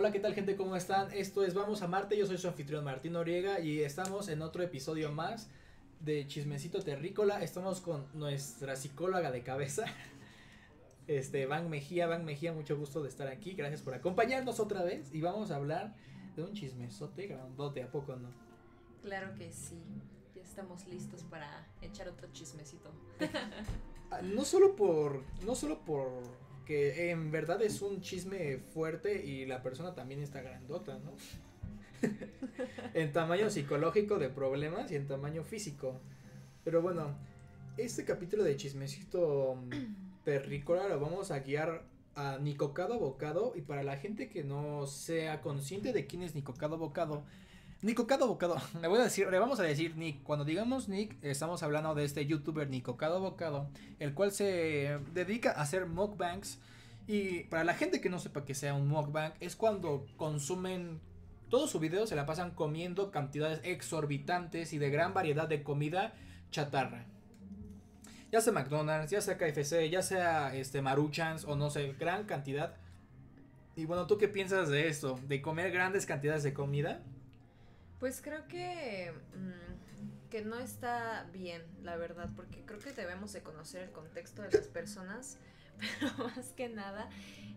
Hola, ¿qué tal gente? ¿Cómo están? Esto es Vamos a Marte, yo soy su anfitrión Martín Noriega y estamos en otro episodio más de Chismecito Terrícola. Estamos con nuestra psicóloga de cabeza, este, Van Mejía. Van Mejía, mucho gusto de estar aquí, gracias por acompañarnos otra vez y vamos a hablar de un chismesote grandote, ¿a poco no? Claro que sí, ya estamos listos para echar otro chismecito. Ah, no solo por, no solo por que en verdad es un chisme fuerte y la persona también está grandota, ¿no? en tamaño psicológico de problemas y en tamaño físico. Pero bueno, este capítulo de chismecito perrícola lo vamos a guiar a Nicocado Bocado y para la gente que no sea consciente de quién es Nicocado Bocado, Nicocado Bocado, le voy a decir, le vamos a decir Nick, cuando digamos Nick estamos hablando de este youtuber Nicocado Bocado, el cual se dedica a hacer mukbangs y para la gente que no sepa que sea un mukbang es cuando consumen todo su video se la pasan comiendo cantidades exorbitantes y de gran variedad de comida chatarra. Ya sea McDonald's, ya sea KFC, ya sea este Maruchans o no sé, gran cantidad. Y bueno, ¿tú qué piensas de esto? ¿De comer grandes cantidades de comida? Pues creo que, mm, que no está bien, la verdad, porque creo que debemos de conocer el contexto de las personas, pero más que nada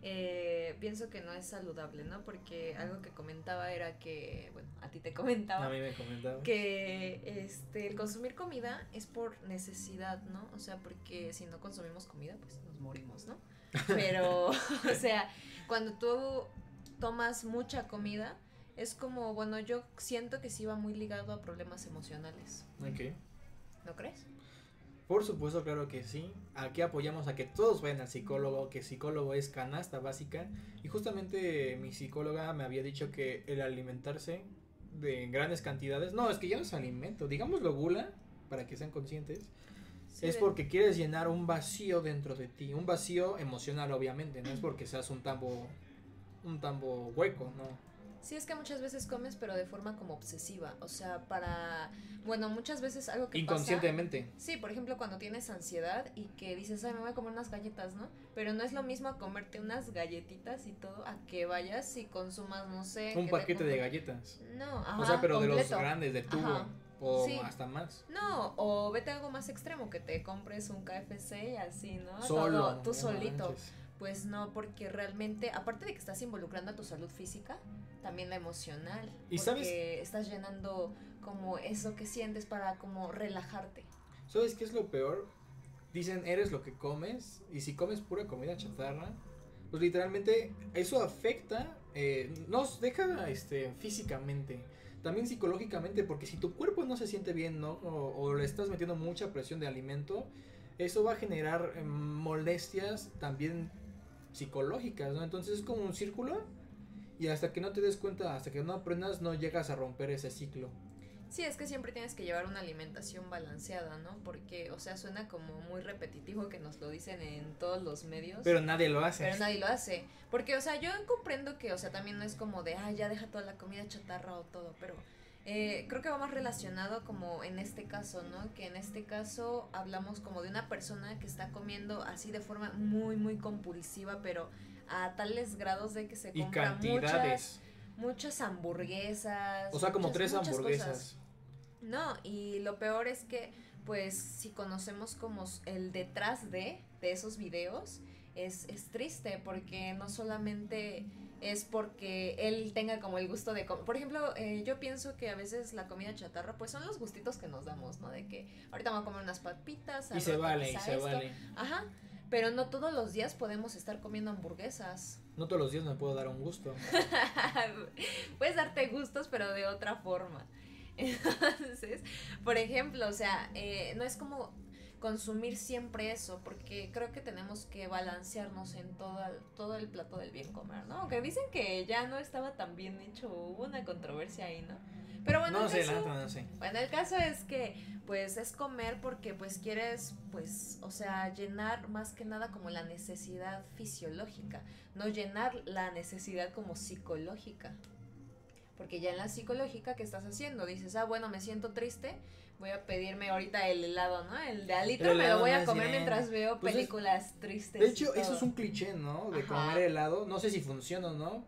eh, pienso que no es saludable, ¿no? Porque algo que comentaba era que, bueno, a ti te comentaba. A mí me comentaba. Que este, el consumir comida es por necesidad, ¿no? O sea, porque si no consumimos comida, pues nos morimos, ¿no? Pero, o sea, cuando tú tomas mucha comida, es como, bueno, yo siento que sí va muy ligado a problemas emocionales. Ok. ¿No crees? Por supuesto, claro que sí. Aquí apoyamos a que todos vayan al psicólogo, que psicólogo es canasta básica. Y justamente mi psicóloga me había dicho que el alimentarse de grandes cantidades, no, es que ya no es alimento, digámoslo gula, para que sean conscientes, Sí, es de- porque quieres llenar un vacío dentro de ti, un vacío emocional obviamente, no es porque seas un tambo, un tambo hueco, no. Sí, es que muchas veces comes, pero de forma como obsesiva. O sea, para. Bueno, muchas veces algo que pasa- Inconscientemente. Sí, por ejemplo, cuando tienes ansiedad y que dices, ay, me voy a comer unas galletas, ¿no? Pero no es lo mismo comerte unas galletitas y todo a que vayas y consumas, no sé. Un que te paquete de galletas. No, ajá, o sea, pero de los grandes, de tubo. Ajá. O Sí. hasta más. No, o vete a algo más extremo, que te compres un KFC y así, ¿no? Solo. Todo, tú no solito. manches. Pues no, porque realmente, aparte de que estás involucrando a tu salud física, también la emocional. Y porque sabes- estás llenando como eso que sientes para como relajarte. ¿Sabes qué es lo peor? Dicen, eres lo que comes. Y si comes pura comida chatarra, pues literalmente eso afecta, eh, nos deja este, físicamente, también psicológicamente, porque si tu cuerpo no se siente bien, ¿no? O, o le estás metiendo mucha presión de alimento, eso va a generar eh, molestias también psicológicas, ¿no? Entonces es como un círculo. Y hasta que no te des cuenta, hasta que no aprendas, no llegas a romper ese ciclo. Sí, es que siempre tienes que llevar una alimentación balanceada, ¿no? Porque, o sea, suena como muy repetitivo que nos lo dicen en todos los medios. Pero nadie lo hace. Pero nadie lo hace. Porque, o sea, yo comprendo que, o sea, también no es como de, ah, ya deja toda la comida chatarra o todo, pero eh, creo que va más relacionado como en este caso, ¿no? Que en este caso hablamos como de una persona que está comiendo así de forma muy, muy compulsiva, pero a tales grados de que se y compra muchas, cantidades. muchas hamburguesas. O sea, como muchas- tres muchas hamburguesas. cosas. No, y lo peor es que, pues, si conocemos como el detrás de, de esos videos, es, es triste porque no solamente es porque él tenga como el gusto de comer. Por ejemplo, eh, yo pienso que a veces la comida chatarra, pues son los gustitos que nos damos, ¿no? De que ahorita vamos a comer unas papitas. Y se vale, y se esto. vale. Ajá, pero no todos los días podemos estar comiendo hamburguesas. No todos los días me puedo dar un gusto. Puedes darte gustos, pero de otra forma. Entonces, por ejemplo, o sea, eh, no es como consumir siempre eso, porque creo que tenemos que balancearnos en todo el, todo el plato del bien comer, ¿no? Aunque dicen que ya no estaba tan bien hecho, hubo una controversia ahí, ¿no? Pero bueno, no el sé, caso- la neta no sé. bueno, el caso es que pues es comer porque pues quieres pues, o sea, llenar más que nada como la necesidad fisiológica, no llenar la necesidad como psicológica. Porque ya en la psicológica, ¿qué estás haciendo? Dices, ah, bueno, me siento triste, voy a pedirme ahorita el helado, ¿no? El de alito El me lo voy a comer bien. mientras veo Pues es- películas tristes. De hecho, eso es un cliché, ¿no? De Ajá. comer helado. No sé si funciona o no.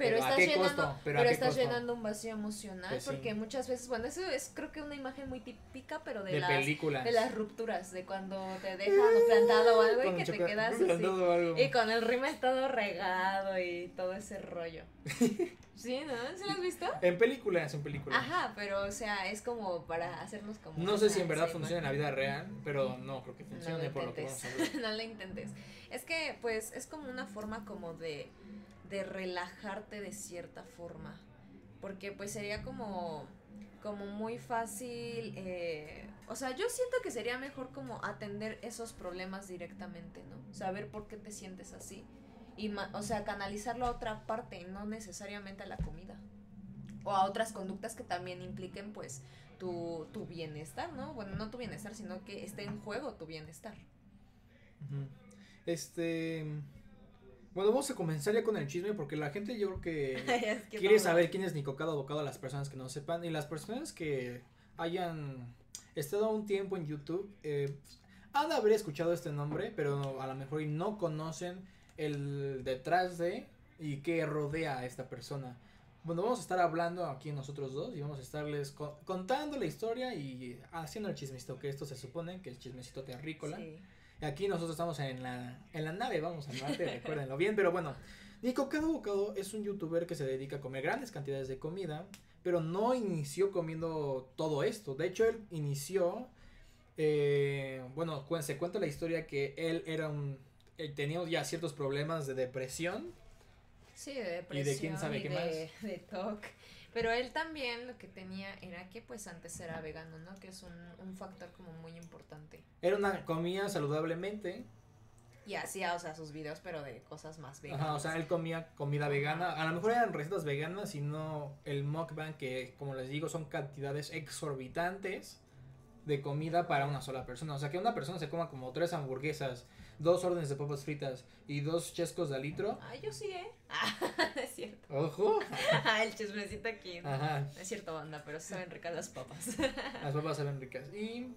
Pero, ¿a estás, llenando, pero ¿a qué estás llenando un vacío emocional Pues sí. porque muchas veces, bueno, eso es creo que una imagen muy típica, pero de, de las películas. de las rupturas, de cuando te dejan plantado o algo y que te quedas así. algo. Y con el rímel todo regado y todo ese rollo. ¿Sí, no? ¿Sí lo has visto? En películas, en películas. Ajá, pero o sea, es como para hacernos como... No sé si en verdad funciona en la vida real, pero no creo que No funcione lo por lo que vamos a hablar. no lo intentes. Es que, pues, es como una forma como de, de relajarte de cierta forma. Porque, pues, sería como, como muy fácil. eh, o sea, yo siento que sería mejor como atender esos problemas directamente, ¿no? Saber por qué te sientes así. Y, o sea, canalizarlo a otra parte, no necesariamente a la comida. O a otras conductas que también impliquen, pues, tu, tu bienestar, ¿no? Bueno, no tu bienestar, sino que esté en juego tu bienestar. Este. Bueno, vamos a comenzar ya con el chisme porque la gente yo creo que Es que quiere saber quién es Nicocado Bocado a las personas que no sepan. Y las personas que hayan estado un tiempo en YouTube eh, han de haber escuchado este nombre, pero a lo mejor no conocen el detrás de y qué rodea a esta persona. Bueno, vamos a estar hablando aquí nosotros dos y vamos a estarles co- contando la historia y haciendo el chismecito, que esto se supone que es chismecito terrícola. Sí. Aquí nosotros estamos en la, en la nave, vamos al norte, recuérdenlo bien, pero bueno. Nico Cado Bocado es un youtuber que se dedica a comer grandes cantidades de comida, pero no inició comiendo todo esto. De hecho, él inició, eh, bueno, se cuenta la historia que él era un, él tenía ya ciertos problemas de depresión. Sí, de depresión. quién sabe y qué de, de TOC. Pero él también lo que tenía era que pues antes era vegano, ¿no? Que es un, un factor como muy importante. Era una comida saludablemente. Y hacía, o sea, sus videos, pero de cosas más veganas. Ajá, o sea, él comía comida vegana. A lo mejor eran recetas veganas y no el mukbang que, como les digo, son cantidades exorbitantes de comida para una sola persona. O sea, que una persona se coma como tres hamburguesas, dos órdenes de papas fritas y dos chescos de litro. Ah, yo sí, ¿eh? Ah, es cierto. Ojo. el chismecito aquí. Ajá, Es cierto, banda, pero saben ricas las papas. las papas saben ricas. Y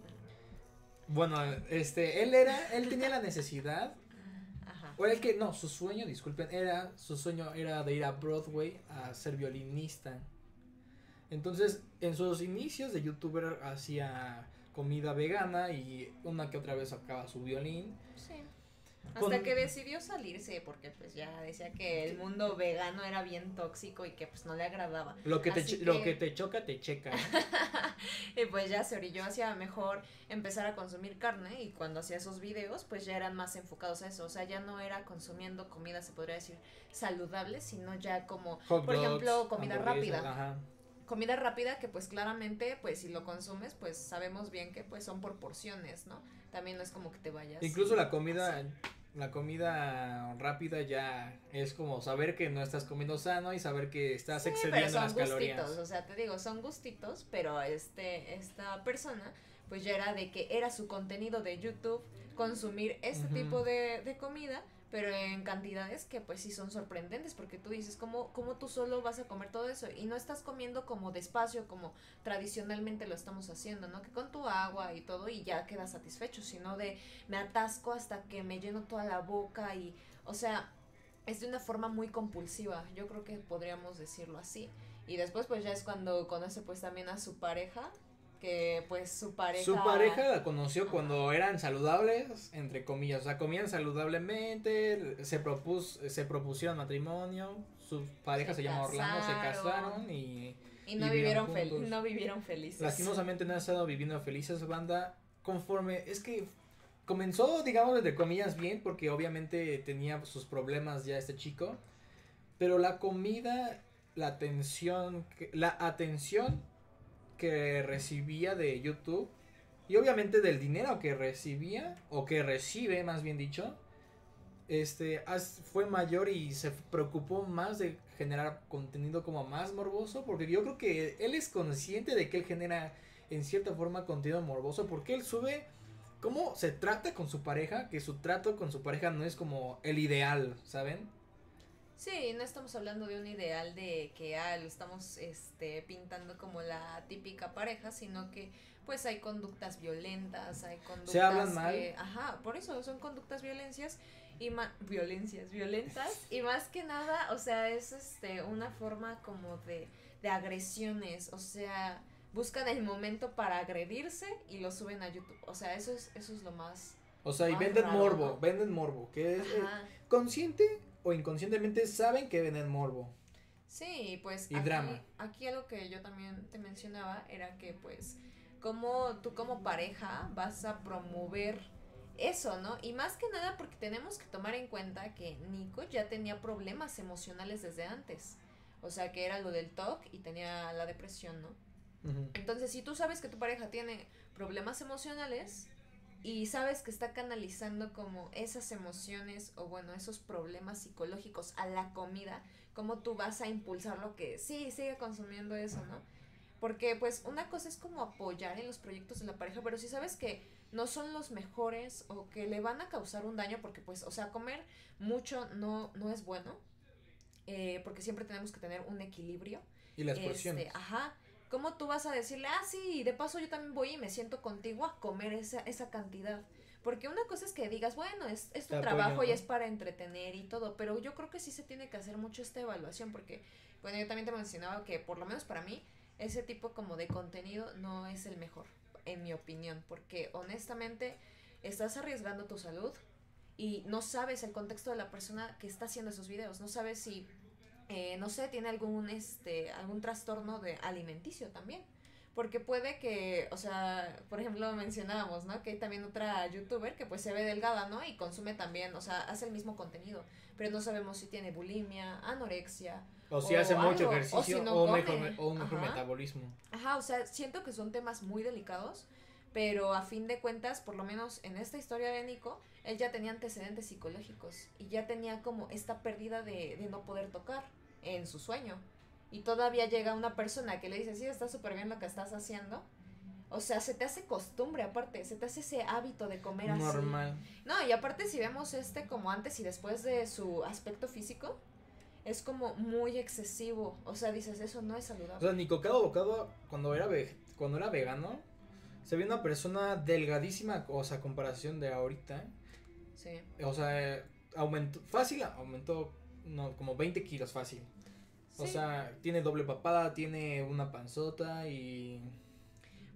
bueno, este, él era, él tenía la necesidad Ajá. O el que, no, su sueño, disculpen, era, su sueño era de ir a Broadway a ser violinista. Entonces, en sus inicios de youtuber hacía comida vegana y una que otra vez sacaba su violín. Sí. Hasta que decidió salirse porque pues ya decía que el mundo vegano era bien tóxico y que pues no le agradaba. Lo que te, lo que- te choca, te checa. Y pues ya se orilló hacia mejor empezar a consumir carne y cuando hacía esos videos pues ya eran más enfocados a eso, o sea, ya no era consumiendo comida, se podría decir, saludable, sino ya como, Hot por dogs, ejemplo, comida rápida. Ajá. Comida rápida que pues claramente pues si lo consumes pues sabemos bien que pues son por porciones, ¿no? También no es como que te vayas. Incluso la comida, la comida rápida ya es como saber que no estás comiendo sano y saber que estás Sí, pero excediendo son las gustitos, calorías. o sea, te digo, son gustitos, pero este, esta persona, pues ya era de que era su contenido de YouTube consumir este Ujú. tipo de, de comida, pero en cantidades que pues sí son sorprendentes, porque tú dices, ¿cómo, ¿cómo tú solo vas a comer todo eso? Y no estás comiendo como despacio, como tradicionalmente lo estamos haciendo, ¿no? Que con tu agua y todo y ya quedas satisfecho, sino de me atasco hasta que me lleno toda la boca y, o sea, es de una forma muy compulsiva, yo creo que podríamos decirlo así. Y después pues ya es cuando conoce pues también a su pareja, que pues su pareja... Su pareja la conoció cuando eran saludables, entre comillas, o sea, comían saludablemente, se propus, se propusieron matrimonio, su pareja se, Se Orlando, se casaron. y Y no vivieron fel- no vivieron felices. lastimosamente no han estado viviendo felices banda conforme, es que comenzó, digamos, entre comillas bien, porque obviamente tenía sus problemas ya este chico, pero la comida, la atención, la atención que recibía de YouTube y obviamente del dinero que recibía o que recibe, más bien dicho, este fue mayor y se preocupó más de generar contenido como más morboso, porque yo creo que él es consciente de que él genera en cierta forma contenido morboso, porque él sube cómo se trata con su pareja, que su trato con su pareja no es como el ideal, ¿saben? Sí, no estamos hablando de un ideal de que ah, lo estamos este, pintando como la típica pareja, sino que pues hay conductas violentas, hay conductas Se hablan mal. que- ajá, por eso son conductas violencias y ma- violencias violentas y más que nada, o sea, es este una forma como de de agresiones, o sea, buscan el momento para agredirse y lo suben a YouTube. O sea, eso es eso es lo más O sea, y venden raro, morbo, venden morbo, que es eh, consciente o inconscientemente saben que venden morbo. Sí, pues Y aquí, drama. aquí algo que yo también te mencionaba era que pues como tú como pareja vas a promover eso, ¿no? Y más que nada porque tenemos que tomar en cuenta que Nico ya tenía problemas emocionales desde antes. O sea, que era lo del TOC y tenía la depresión, ¿no? Entonces, si tú sabes que tu pareja tiene problemas emocionales y sabes que está canalizando como esas emociones o bueno, esos problemas psicológicos a la comida, ¿cómo tú vas a impulsar lo que sí, sigue consumiendo eso, ¿no? Porque pues una cosa es como apoyar en los proyectos de la pareja, pero si sabes que no son los mejores o que le van a causar un daño, porque pues, o sea, comer mucho no, no es bueno, eh, porque siempre tenemos que tener un equilibrio. Y las Este, porciones. ajá. ¿Cómo tú vas a decirle, ah, sí, de paso yo también voy y me siento contigo a comer esa, esa cantidad? Porque una cosa es que digas, bueno, es, es tu Te trabajo y es para entretener y todo, pero yo creo que sí se tiene que hacer mucho esta evaluación, porque, bueno, yo también te mencionaba que por lo menos para mí, ese tipo como de contenido no es el mejor, en mi opinión, porque honestamente estás arriesgando tu salud y no sabes el contexto de la persona que está haciendo esos videos, no sabes si eh, no sé, tiene algún, este, algún trastorno de alimenticio también. Porque puede que, o sea, por ejemplo, mencionábamos, ¿no? Que hay también otra youtuber que pues se ve delgada, ¿no? Y consume también, o sea, hace el mismo contenido. Pero no sabemos si tiene bulimia, anorexia. O si o hace mucho algo, o ejercicio si no o, come. mejor, o un mejor Ajá. metabolismo. Ajá, o sea, siento que son temas muy delicados. Pero a fin de cuentas, por lo menos en esta historia de Nico, él ya tenía antecedentes psicológicos. Y ya tenía como esta pérdida de, de no poder tocar en su sueño. Y todavía llega una persona que le dice, sí, está súper bien lo que estás haciendo. O sea, se te hace costumbre aparte, se te hace ese hábito de comer así. Normal. No, y aparte si vemos este como antes y después de su aspecto físico, es como muy excesivo. O sea, dices, eso no es O saludable. sea, Nico cada bocado, cuando era, cuando era vegano, se veía una persona delgadísima, o sea, comparación de ahorita. Sí. O sea, aumentó, fácil, aumentó no, como 20 kilos fácil. O sea, tiene doble papada, tiene una panzota y...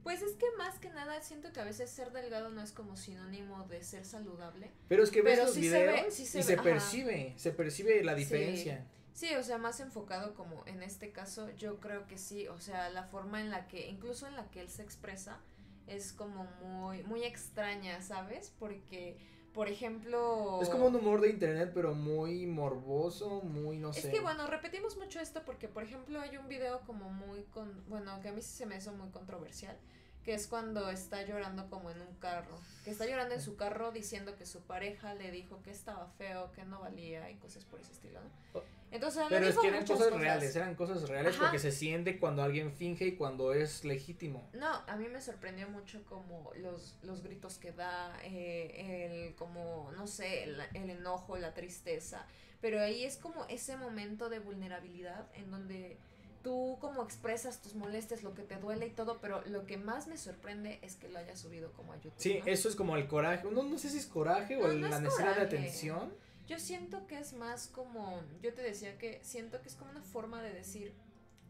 Pues es que más que nada siento que a veces ser delgado no es como sinónimo de ser saludable. Pero es que ves los sí se ve- videos sí se y ve, se ajá. percibe, se percibe la diferencia. Sí, o sea, más enfocado como en este caso, yo creo que sí, o sea, la forma en la que, incluso en la que él se expresa, es como muy, muy extraña, ¿sabes? Porque, por ejemplo... Es como un humor de internet, pero muy morboso, muy no Es sé. que bueno, repetimos mucho esto porque, por ejemplo, hay un video como muy con, bueno, que a mí sí se me hizo muy controversial, que es cuando está llorando como en un carro, que está llorando en su carro diciendo que su pareja le dijo que estaba feo, que no valía y cosas por ese estilo, ¿no? Oh. Entonces, Pero es que eran muchas cosas, reales, eran cosas reales Ajá. porque se siente cuando alguien finge y cuando es legítimo. No, a mí me sorprendió mucho como los, los gritos que da, eh, el como, no sé, el, el enojo, la tristeza, pero ahí es como ese momento de vulnerabilidad en donde tú como expresas tus molestias, lo que te duele y todo, pero lo que más me sorprende es que lo haya subido como a YouTube. Sí, ¿no? eso es como el coraje. No, no sé si es coraje o No, el- no la es necesidad de coraje. atención. Yo siento que es más como, yo te decía que siento que es como una forma de decir,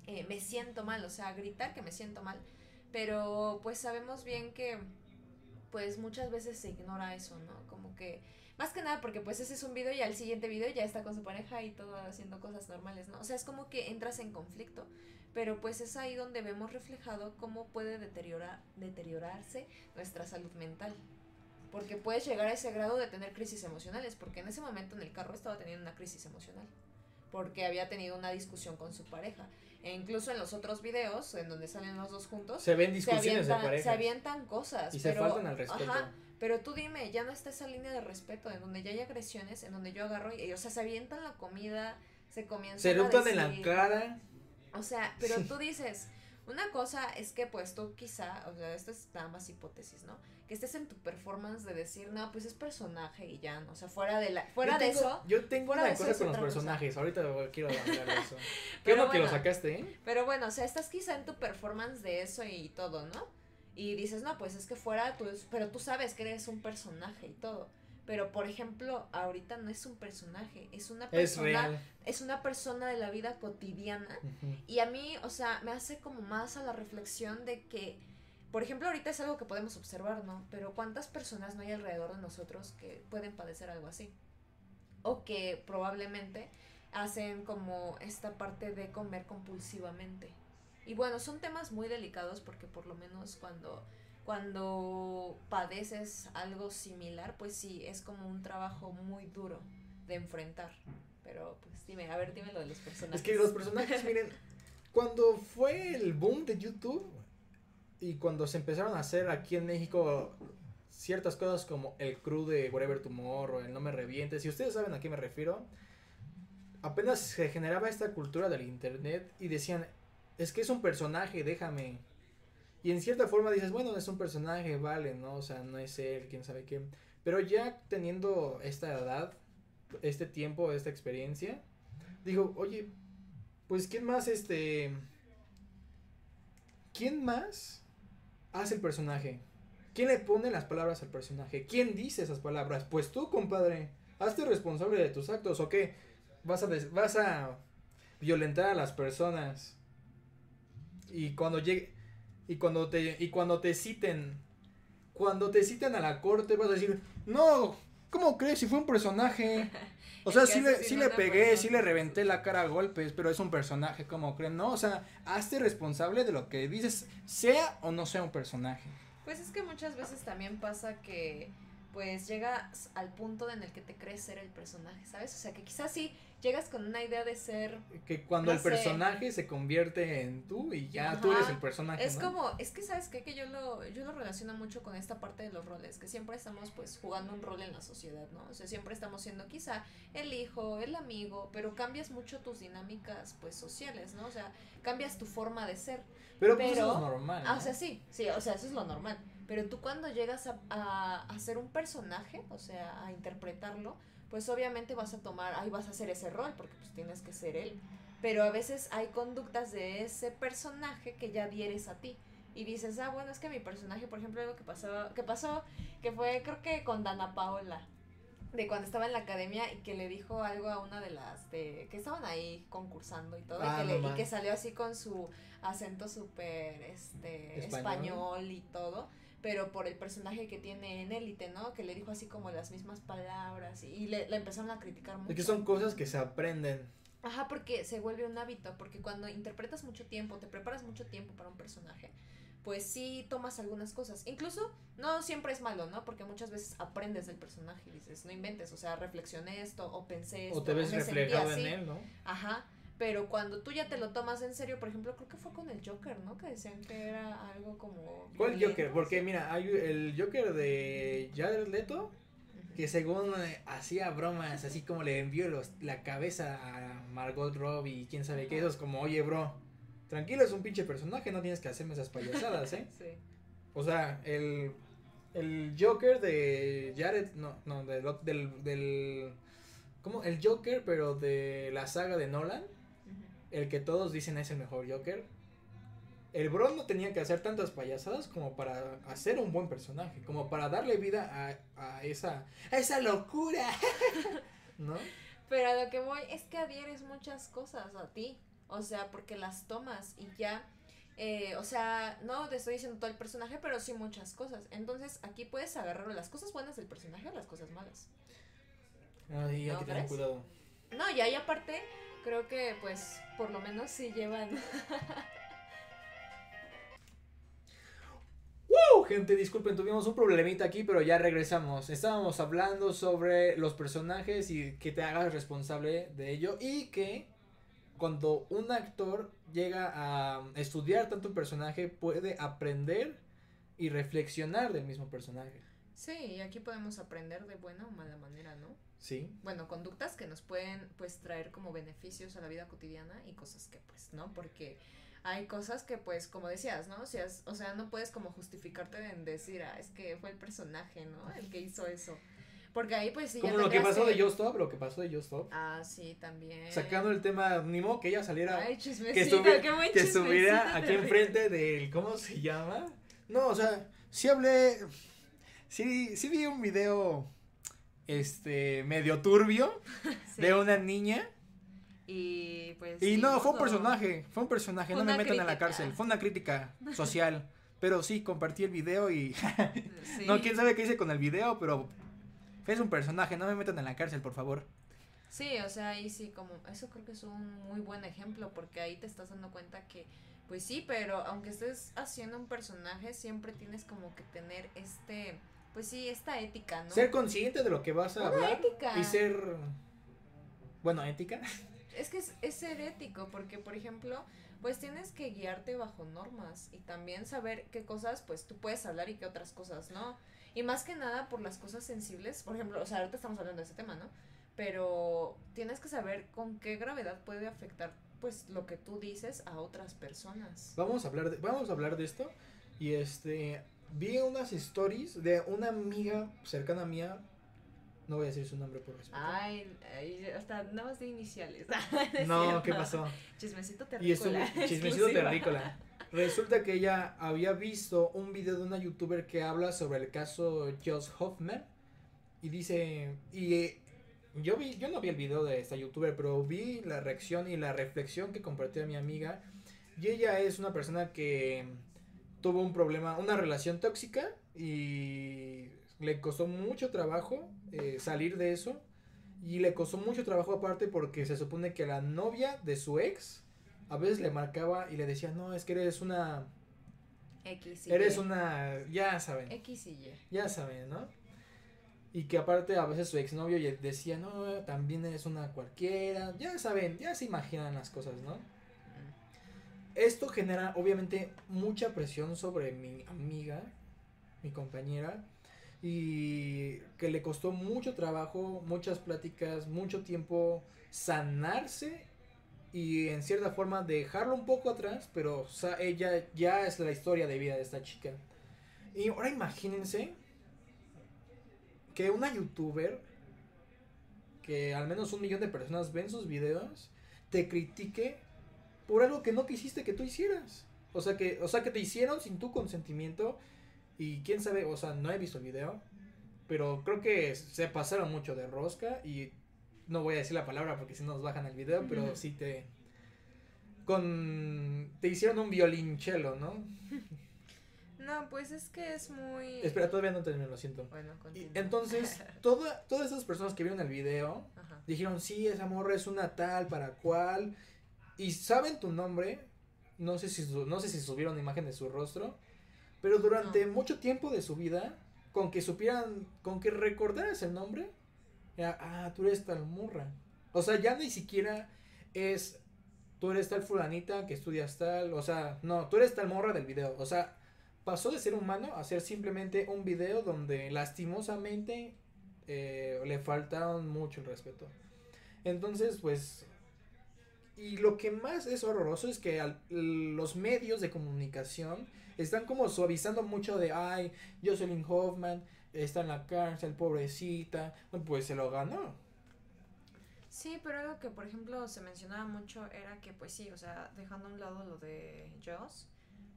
eh, me siento mal, o sea, gritar que me siento mal, pero pues sabemos bien que pues muchas veces se ignora eso, ¿no? Como que, más que nada porque pues ese es un video y al siguiente video ya está con su pareja y todo haciendo cosas normales, ¿no? O sea, es como que entras en conflicto, pero pues es ahí donde vemos reflejado cómo puede deteriorar, deteriorarse nuestra salud mental. Porque puedes llegar a ese grado de tener crisis emocionales, porque en ese momento en el carro estaba teniendo una crisis emocional, porque había tenido una discusión con su pareja. E incluso en los otros videos, en donde salen los dos juntos, Se ven se discusiones de avientan, se pareja. avientan cosas. Y se pero, faltan al respeto. Ajá, pero tú dime, ya no está esa línea de respeto, en donde ya hay agresiones, en donde yo agarro y, o sea, se avientan la comida, se comienzan Se a en la cara. o sea, pero tú dices, una cosa es que pues tú quizá, o sea, esto es nada más hipótesis, ¿no? Que estés en tu performance de decir, no, pues es personaje y ya, ¿no? O sea, fuera de la, fuera Yo de tengo- eso, Yo tengo una cosa con los cosa. personajes. Ahorita quiero hablar de eso. Qué Pero bueno que lo sacaste, ¿eh? pero bueno, o sea, estás quizá en tu performance de eso y todo, ¿no? Y dices, no, pues es que fuera, tú, pero tú sabes que eres un personaje y todo. Pero, por ejemplo, ahorita no es un personaje, es una persona. Es, una persona de la vida cotidiana. Y a mí, o sea, me hace como más a la reflexión de que, por ejemplo, ahorita es algo que podemos observar, ¿no? Pero ¿cuántas personas no hay alrededor de nosotros que pueden padecer algo así? O que probablemente hacen como esta parte de comer compulsivamente. Y bueno, son temas muy delicados porque por lo menos cuando cuando padeces algo similar, pues sí, es como un trabajo muy duro de enfrentar. Pero pues dime, a ver, dime lo de los personajes. Es que los personajes, miren, cuando fue el boom de YouTube y cuando se empezaron a hacer aquí en México ciertas cosas como el crew de Whatever Tomorrow, el No Me Revientes, si ustedes saben a qué me refiero, apenas se generaba esta cultura del internet y decían, es que es un personaje, déjame, y en cierta forma dices, bueno, es un personaje, vale, ¿no? O sea, no es él, quién sabe qué. Pero ya teniendo esta edad, este tiempo, esta experiencia, digo, oye, pues ¿quién más este... ¿Quién más hace el personaje? ¿Quién le pone las palabras al personaje? ¿Quién dice esas palabras? Pues tú, compadre. Hazte responsable de tus actos, ¿o qué? Vas a, vas a violentar a las personas. Y cuando llegue y cuando te y cuando te citen cuando te citen a la corte vas a decir, "No, ¿cómo crees si fue un personaje?" O sea, sí le, sí le pegué, sí le reventé la cara a golpes, pero es un personaje, ¿cómo creen? No, o sea, hazte responsable de lo que dices, sea o no sea un personaje. Pues es que muchas veces también pasa que pues llegas al punto en el que te crees ser el personaje, ¿sabes? O sea, que quizás sí llegas con una idea de ser. Que cuando el personaje se convierte en tú y ya tú eres el personaje. Es como, es que sabes qué? que yo lo, yo lo relaciono mucho con esta parte de los roles, que siempre estamos pues jugando un rol en la sociedad, ¿no? O sea, siempre estamos siendo quizá el hijo, el amigo, pero cambias mucho tus dinámicas pues sociales, ¿no? O sea, cambias tu forma de ser. Pero, pues, eso es normal. Ah, o sea, sí, sí, o sea, eso es lo normal. Pero tú cuando llegas a, a, a ser un personaje, o sea, a interpretarlo, pues obviamente vas a tomar, ahí vas a hacer ese rol, porque pues tienes que ser él. Pero a veces hay conductas de ese personaje que ya dieres a ti. Y dices, ah, bueno, es que mi personaje, por ejemplo, algo que pasó, que pasó, que fue creo que con Dana Paola, de cuando estaba en la academia y que le dijo algo a una de las de que estaban ahí concursando y todo, y, ah, que y, que salió así con su acento súper este, español y todo pero por el personaje que tiene en Élite, ¿no? Que le dijo así como las mismas palabras y le, empezaron a criticar mucho. Es que son cosas que se aprenden. Ajá, porque se vuelve un hábito, porque cuando interpretas mucho tiempo, te preparas mucho tiempo para un personaje, pues sí tomas algunas cosas. Incluso no siempre es malo, ¿no? Porque muchas veces aprendes del personaje y dices, no inventes, o sea, reflexioné esto o pensé esto. O te ves reflejado en él, ¿no? Ajá. Pero cuando tú ya te lo tomas en serio, por ejemplo, creo que fue con el Joker, ¿no? Que decían que era algo como... ¿Cuál Joker? Porque mira, hay el Joker de Jared Leto, que según hacía bromas, así como le envió los, la cabeza a Margot Robbie y quién sabe qué, eso es como, oye, bro, tranquilo, es un pinche personaje, no tienes que hacerme esas payasadas, ¿eh? sí. O sea, el, el Joker de Jared, no, no, del, del, del, ¿cómo? El Joker, pero de la saga de Nolan el que todos dicen es el mejor Joker. El Bron no tenía que hacer tantas payasadas como para hacer un buen personaje, como para darle vida a, a esa, a esa locura, ¿no? Pero a lo que voy es que adhieres muchas cosas a ti, o sea, porque las tomas y ya, eh, o sea, no te estoy diciendo todo el personaje, pero sí muchas cosas. Entonces aquí puedes agarrar las cosas buenas del personaje o las cosas malas. Ay, hay que tener cuidado. No, y ahí aparte creo que pues por lo menos sí llevan. ¡Woo! Gente, disculpen, tuvimos un problemita aquí, pero ya regresamos. Estábamos hablando sobre los personajes y que te hagas responsable de ello y que cuando un actor llega a estudiar tanto un personaje puede aprender y reflexionar del mismo personaje. Sí, y aquí podemos aprender de buena o mala manera, ¿no? Sí. Bueno, conductas que nos pueden pues traer como beneficios a la vida cotidiana y cosas que pues no, porque hay cosas que pues como decías, ¿no? O sea, o sea no puedes como justificarte en decir, ah, es que fue el personaje, ¿no? El que hizo eso. Porque ahí pues sí. Como lo que pasó de Just Stop, lo que pasó de Just Stop. Ah, sí, también. Sacando el tema, ni modo que ella saliera. Ay, que, estuviera, que estuviera aquí enfrente del, ¿cómo se llama? No, o sea, sí hablé, sí, sí vi un video, este, medio turbio Sí. de una niña. Y pues. Y no, fue un personaje, fue un personaje, Fue no me metan en la crítica. cárcel, fue una crítica social. Pero sí, compartí el video y Sí. no, quién sabe qué hice con el video, pero es un personaje, no me metan en la cárcel, por favor. Sí, o sea, ahí sí, como, eso creo que es un muy buen ejemplo, porque ahí te estás dando cuenta que, pues sí, pero aunque estés haciendo un personaje, siempre tienes como que tener este, pues sí, esta ética, ¿no? Ser consciente de lo que vas a Una hablar ética. y ser, bueno, ética. Es que es, es ser ético, porque por ejemplo, pues tienes que guiarte bajo normas y también saber qué cosas, pues tú puedes hablar y qué otras cosas no. Y más que nada por las cosas sensibles, por ejemplo, o sea, ahorita estamos hablando de ese tema, ¿no? Pero tienes que saber con qué gravedad puede afectar, pues, lo que tú dices a otras personas. Vamos a hablar de, vamos a hablar de esto y este vi unas stories de una amiga cercana mía, no voy a decir su nombre por respeto. Ay, ay, hasta nada más de iniciales. no, ¿qué pasó? Chismecito Y es un terrícola. chismecito terrícola. Resulta que ella había visto un video de una youtuber que habla sobre el caso Josh Hoffman y dice y eh, yo vi yo no vi el video de esta youtuber, pero vi la reacción y la reflexión que compartió mi amiga y ella es una persona que tuvo un problema, una relación tóxica y le costó mucho trabajo eh, salir de eso y le costó mucho trabajo aparte porque se supone que la novia de su ex a veces le marcaba y le decía, no, es que eres una, X y eres Y. una, ya saben, X y Y. ya saben, ¿no? Y que aparte a veces su exnovio decía, no, también eres una cualquiera, ya saben, ya se imaginan las cosas, ¿no? Esto genera obviamente mucha presión sobre mi amiga, mi compañera, y que le costó mucho trabajo, muchas pláticas, mucho tiempo sanarse y en cierta forma dejarlo un poco atrás, pero ella ya es la historia de vida de esta chica. Y ahora imagínense que una youtuber, que al menos un millón de personas ven sus videos, te critique por algo que no quisiste que tú hicieras. O sea que, o sea que te hicieron sin tu consentimiento. Y quién sabe, o sea, no he visto el video. Pero creo que se pasaron mucho de rosca. Y no voy a decir la palabra porque si no nos bajan el video. Pero sí te. Con. Te hicieron un violonchelo, ¿no? No, pues es que es muy. Espera, todavía no termino, lo siento. Bueno, Y entonces, toda, todas esas personas que vieron el video Ajá. dijeron, sí, esa morra es una tal para cual. Y saben tu nombre. No sé si, no sé si subieron imagen de su rostro. Pero durante No. mucho tiempo de su vida, con que supieran, con que recordaras el nombre, era, ah, tú eres tal morra. O sea, ya ni siquiera es, tú eres tal fulanita que estudias tal. O sea, no, tú eres tal morra del video. O sea, pasó de ser humano a ser simplemente un video donde lastimosamente eh, le faltaron mucho el respeto. Entonces, pues... Y lo que más es horroroso es que al- los medios de comunicación están como suavizando mucho de, ay, Jocelyn Hoffman está en la cárcel, pobrecita, pues se lo ganó. Sí, pero algo que, por ejemplo, se mencionaba mucho era que, pues sí, o sea, dejando a un lado lo de Joss,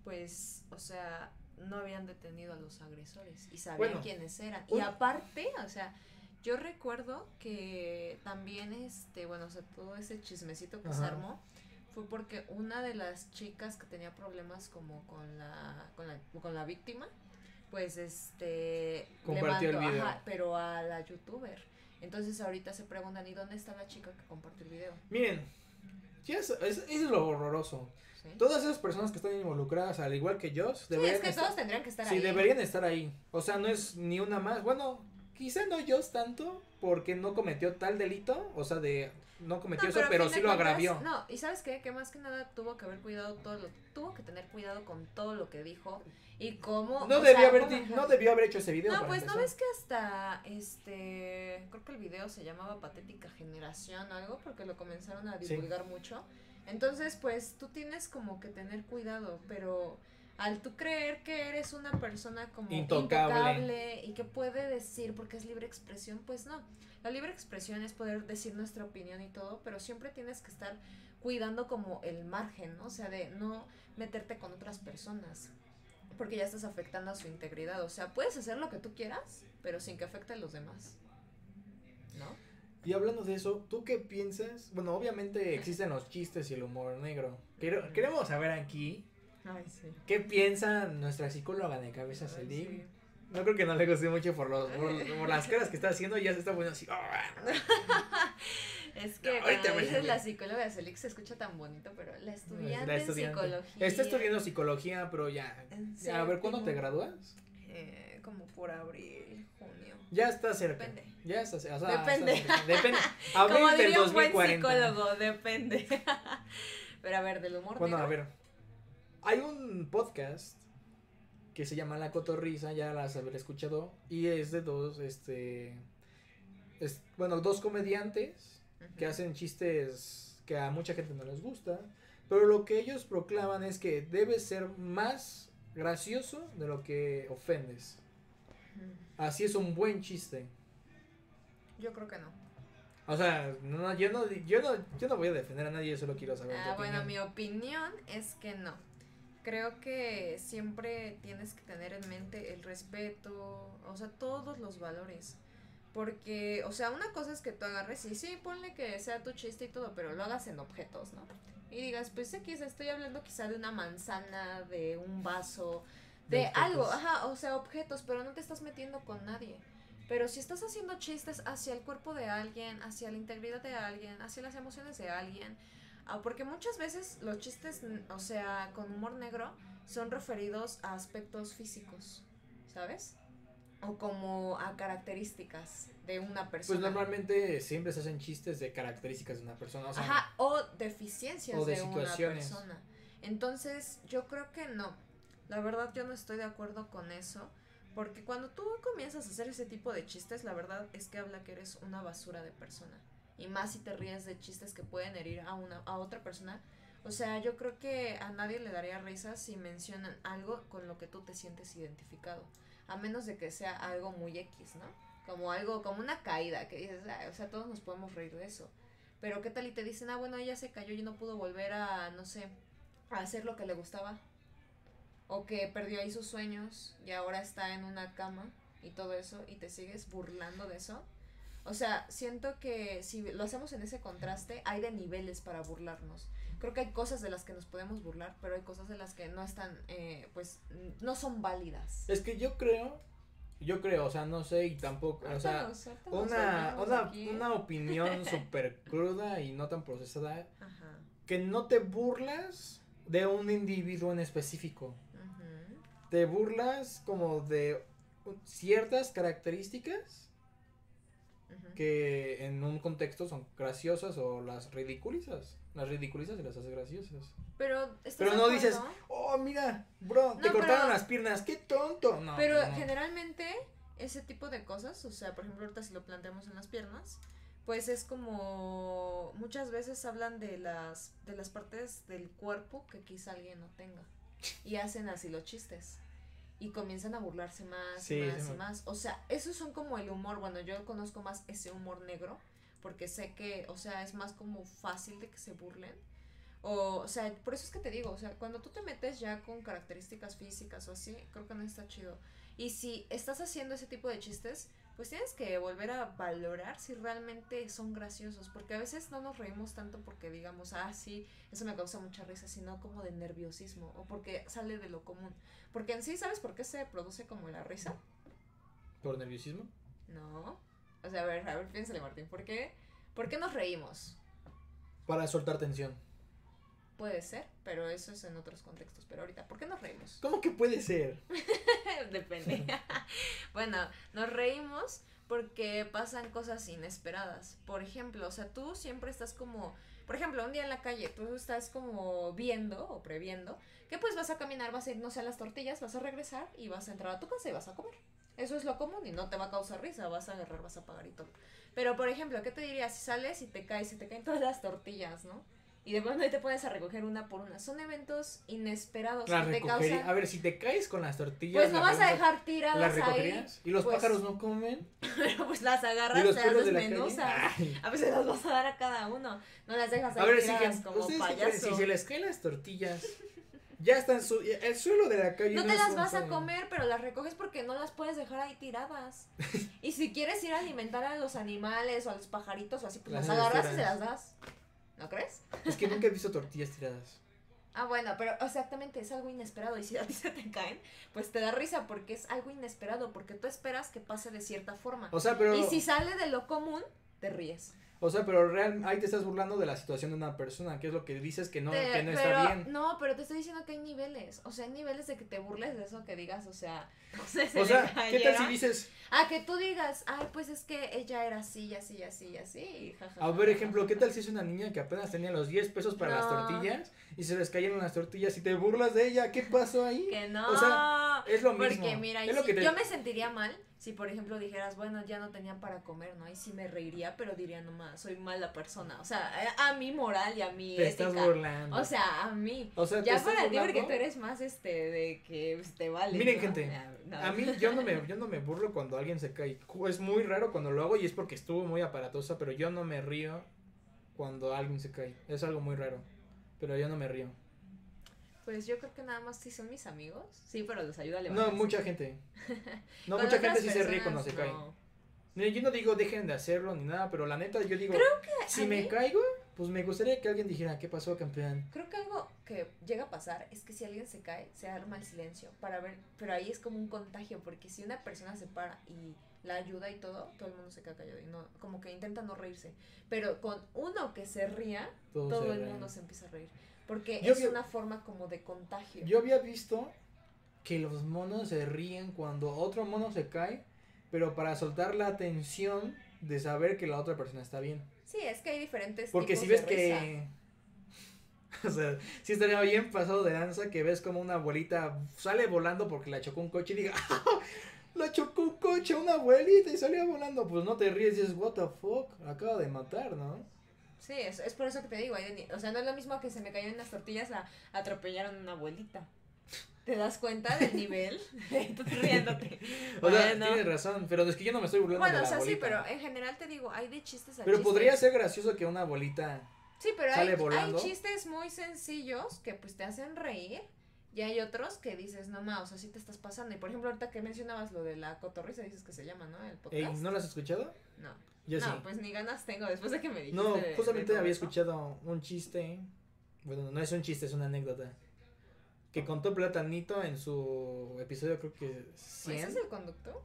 pues, o sea, no habían detenido a los agresores y sabían Bueno, quiénes eran. Y aparte, o sea, yo recuerdo que también, este, bueno, o sea, todo ese chismecito que se armó fue porque una de las chicas que tenía problemas como con la, con la, con la víctima, pues, este, Compartió el le mandó, video. ajá, pero a la youtuber. Entonces ahorita se preguntan, ¿y dónde está la chica que compartió el video? Miren, ya es, es, es lo horroroso. ¿Sí? Todas esas personas que están involucradas, al igual que Sí, deberían es que estar- todos tendrían que estar Sí, ahí. deberían estar ahí. O sea, no es ni una más. Bueno, quizá no Josh tanto porque no cometió tal delito. O sea, de no cometió No, eso, pero sí lo agravió. No, y sabes qué, que más que nada tuvo que haber cuidado todo lo, tuvo que tener cuidado con todo lo que dijo y cómo. No debió sea, haber, cómo no debió haber hecho ese video. No, pues no ves que hasta este, creo que el video se llamaba Patética Generación o algo porque lo comenzaron a Sí. divulgar mucho. Entonces, pues tú tienes como que tener cuidado, pero al tú creer que eres una persona como Intocable. intocable y que puede decir porque es libre expresión, pues no. La libre expresión es poder decir nuestra opinión y todo, pero siempre tienes que estar cuidando como el margen, ¿no? O sea, de no meterte con otras personas. porque ya estás afectando a su integridad. O sea, puedes hacer lo que tú quieras, pero sin que afecte a los demás. ¿No? Y hablando de eso, ¿tú qué piensas? Bueno, obviamente existen los chistes y el humor negro. Quere- queremos saber aquí Ay, sí. qué piensa nuestra psicóloga de cabeza Ay, Celine. sí. No creo que no le guste mucho por, los, por, por las caras que está haciendo y ya se está poniendo así. Es que No, cuando dices la psicóloga de Celix se escucha tan bonito, pero la estudiante, La estudiante. en psicología. Está estudiando psicología, pero ya. A ver, ¿cuándo te gradúas? Eh, como por abril, junio. Ya está cerca. Depende. Ya está cerca. o sea, Depende. está. Depende. Como Abril del diría un buen 2040. psicólogo, depende. pero a ver, del humor Bueno, a ver. Hay un podcast que se llama La Cotorrisa, ya las haber escuchado. Y es de dos, este. Es, bueno, dos comediantes que hacen chistes que a mucha gente no les gusta. Pero lo que ellos proclaman es que debes ser más gracioso de lo que ofendes. Así es un buen chiste. Yo creo que no. O sea, no, yo, no, yo, no, yo no voy a defender a nadie, yo solo quiero saber. tu Ah, bueno, opinión. mi opinión es que no. Creo que siempre tienes que tener en mente el respeto, o sea, todos los valores. Porque, o sea, una cosa es que tú agarres y sí, ponle que sea tu chiste y todo, pero lo hagas en objetos, ¿no? Y digas, pues aquí estoy hablando quizá de una manzana, de un vaso, de, De algo, ajá, o sea, objetos, pero no te estás metiendo con nadie. Pero si estás haciendo chistes hacia el cuerpo de alguien, hacia la integridad de alguien, hacia las emociones de alguien, porque muchas veces los chistes, o sea, con humor negro, son referidos a aspectos físicos, ¿sabes? O como a características de una Pues persona. normalmente siempre se hacen chistes de características de una persona. O sea, Ajá, o deficiencias o de de, una persona. Entonces, yo creo que no. La verdad, yo no estoy de acuerdo con eso. Porque cuando tú comienzas a hacer ese tipo de chistes, la verdad es que habla que eres una basura de persona. Y más si te ríes de chistes que pueden herir a, una, a otra persona. O sea, yo creo que a nadie le daría risa si mencionan algo con lo que tú te sientes identificado. A menos de que sea algo muy X, ¿no? Como algo, como una caída, que dices, "Ay, o sea, todos nos podemos reír de eso. Pero qué tal y te dicen, ah, bueno, ella se cayó y no pudo volver a, no sé, a hacer lo que le gustaba. O que perdió ahí sus sueños y ahora está en una cama y todo eso y te sigues burlando de eso. O sea, siento que si lo hacemos en ese contraste, hay de niveles para burlarnos. Creo que hay cosas de las que nos podemos burlar, pero hay cosas de las que no están, eh, pues, no son válidas. es que yo creo, yo creo, o sea, no sé y tampoco, o sea, una, una, una opinión súper cruda y no tan procesada, Ajá. que no te burlas de un individuo en específico, ujú. te burlas como de ciertas características Que en un contexto son graciosas o las ridiculizas, las ridiculizas y las haces graciosas. Pero, ¿estás Pero de no dices, oh, mira, bro, te cortaron pero- las piernas, qué tonto. No, Pero no. generalmente ese tipo de cosas, o sea, por ejemplo, ahorita si lo planteamos en las piernas, pues es como muchas veces hablan de las de las partes del cuerpo que quizá alguien no tenga y hacen así los chistes y comienzan a burlarse más Sí, y más sí, y más. O sea, esos son como el humor, bueno, yo conozco más ese humor negro porque sé que, o sea, es más como fácil de que se burlen. O, o sea, por eso es que te digo, o sea, cuando tú te metes ya con características físicas o así, creo que no está chido. Y si estás haciendo ese tipo de chistes, pues tienes que volver a valorar si realmente son graciosos, porque a veces no nos reímos tanto porque digamos, ah, sí, eso me causa mucha risa, sino como de nerviosismo o porque sale de lo común. Porque en sí, ¿sabes por qué se produce como la risa? ¿Por nerviosismo? No. O sea, a ver, a ver, piénsale, Martín, ¿por qué? ¿Por qué nos reímos? Para soltar tensión. Puede ser, pero eso es en otros contextos. Pero ahorita, ¿por qué nos reímos? ¿Cómo que puede ser? Depende. bueno, nos reímos porque pasan cosas inesperadas. Por ejemplo, o sea, tú siempre estás como, por ejemplo, un día en la calle, tú estás como viendo o previendo que pues vas a caminar, vas a ir, no sé, a las tortillas, vas a regresar y vas a entrar a tu casa y vas a comer. Eso es lo común y no te va a causar risa, vas a agarrar, vas a pagar y todo. Pero, por ejemplo, ¿qué te diría si sales y te caes, y te caen todas las tortillas, ¿no? Y de pronto ahí te pones a recoger una por una. Son eventos inesperados Las que te causan... A ver, si te caes con las tortillas. Pues no la vas a dejar tiradas ¿Las ahí. ¿Y los Pues- pájaros no comen? Pero pues las ¿Y agarras, te las la desmenuzas. A veces las vas a dar a cada uno. No las dejas A ahí ver, si, como ¿ustedes qué payaso. si se les caen las tortillas, Ya está en su. El suelo de la calle. No te las vas a comer, pero las recoges porque no las puedes dejar ahí tiradas. y si quieres ir a alimentar a los animales o a los pajaritos o así, pues Las las agarras y se las das. ¿No crees? Es que nunca he visto tortillas tiradas. Ah, bueno, pero exactamente es algo inesperado y si a ti se te caen, pues te da risa porque es algo inesperado, porque tú esperas que pase de cierta forma. O sea, pero. Y si sale de lo común, te ríes. O sea, pero real, ahí te estás burlando de la situación de una persona, que es lo que dices que no, Te- que no pero, está bien. No, pero te estoy diciendo que hay niveles. O sea, hay niveles de que te burles de eso que digas, o sea, no sé, se O le sea, ¿qué tal si dices, A que tú digas, ay, pues es que ella era así, así, así, así, y jajaja. a ver, ejemplo, qué tal si es una niña que apenas tenía los 10 pesos para las No. tortillas y se les cayeron las tortillas y te burlas de ella? ¿Qué pasó ahí? Que no. O sea, es lo mismo. Porque mira, es lo si- que te- yo me sentiría mal si por ejemplo dijeras, bueno, ya no tenían para comer, ¿no? Y sí me reiría, pero diría nomás, soy mala persona. O sea, a, a mi moral y a mi te estás burlando. O sea, a mí. O sea, Ya para ti, porque tú eres más este de que pues, te vale. Miren, ¿no? gente, no. A mí yo no me yo no me burlo cuando alguien se cae. Es muy raro cuando lo hago y es porque estuvo muy aparatosa, pero yo no me río cuando alguien se cae. Es algo muy raro. Pero yo no me río. Pues yo creo que nada más si son mis amigos. Sí, pero les ayuda a No, levantarse. mucha gente. No, mucha gente sí se ríe cuando se cae. no. Yo no digo dejen de hacerlo ni nada, pero la neta yo digo, si a me mí- caigo, pues me gustaría que alguien dijera, ¿qué pasó, campeón? Creo que algo que llega a pasar es que si alguien se cae, se arma el silencio para ver, pero ahí es como un contagio, porque si una persona se para y la ayuda y todo, todo el mundo se queda callado y no, como que intenta no reírse. Pero con uno que se ría, todo se el ríen. mundo se empieza a reír. Porque Yo es vi- una forma como de contagio. Yo había visto que los monos se ríen cuando otro mono se cae, pero para soltar la tensión de saber que la otra persona está bien. Sí, es que hay diferentes Porque tipos si ves de risa. que... O sea, sí estaría bien pasado de lanza que ves como una abuelita sale volando porque la chocó un coche y diga, "Ah, la chocó un coche una abuelita y salió volando. Pues no te ríes y dices, what the fuck, acaba de matar, ¿no? Sí, es, es por eso que te digo, o sea, no es lo mismo que se me cayeron las tortillas a atropellaron a una abuelita. ¿Te das cuenta del nivel? Tú riéndote. O sea, Bueno. tienes razón, pero es que yo no me estoy burlando Bueno, de o la sea, sí, pero en general te digo, hay de chistes a Pero chistes. podría ser gracioso que una abuelita... Sí, pero hay, sale hay volando. chistes muy sencillos que pues te hacen reír y hay otros que dices, no ma, o sea, sí te estás pasando. Y por ejemplo, ahorita que mencionabas lo de la cotorriza, dices que se llama, ¿no? El podcast. Ey, ¿No lo has escuchado? No, Yo no, sí. pues ni ganas tengo después de que me dijiste. No, justamente había escuchado un chiste. Bueno, no es un chiste, es una anécdota. Que contó Platanito en su episodio, creo que ¿Ese 100. es el conductor?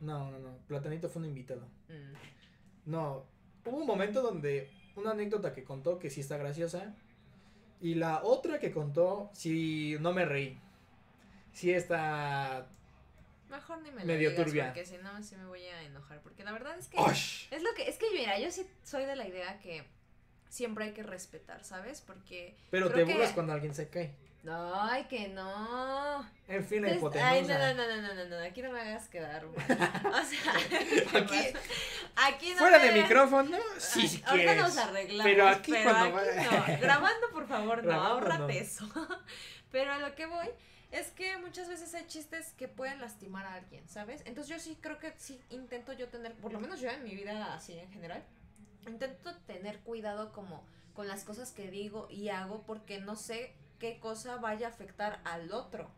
No, no, no. Platanito fue un invitado. Mm. No, hubo un momento donde una anécdota que contó que sí está graciosa. Y la otra que contó, sí, no me reí. Sí está. Mejor ni me Medio lo digas turbia. porque si no sí me voy a enojar, porque la verdad es que ¡Osh! es lo que es que mira, yo sí soy de la idea que siempre hay que respetar, ¿sabes? Porque Pero te burlas que- cuando alguien se cae. Ay, que no. En fin, la Entonces, ay, no, hipotenusa. no, no, no, no, no, aquí no me hagas quedar mal. O sea, Aquí- aquí no Fuera me- de micrófono, sí, si Ahorita quieres. nos arreglamos. Pero aquí pero cuando aquí no. Grabando, por favor, no, ahórrate no. eso. Pero a lo que voy es que muchas veces hay chistes que pueden lastimar a alguien, ¿sabes? Entonces yo sí creo que sí intento yo tener, por lo menos yo en mi vida así en general, intento tener cuidado como con las cosas que digo y hago porque no sé qué cosa vaya a afectar al otro.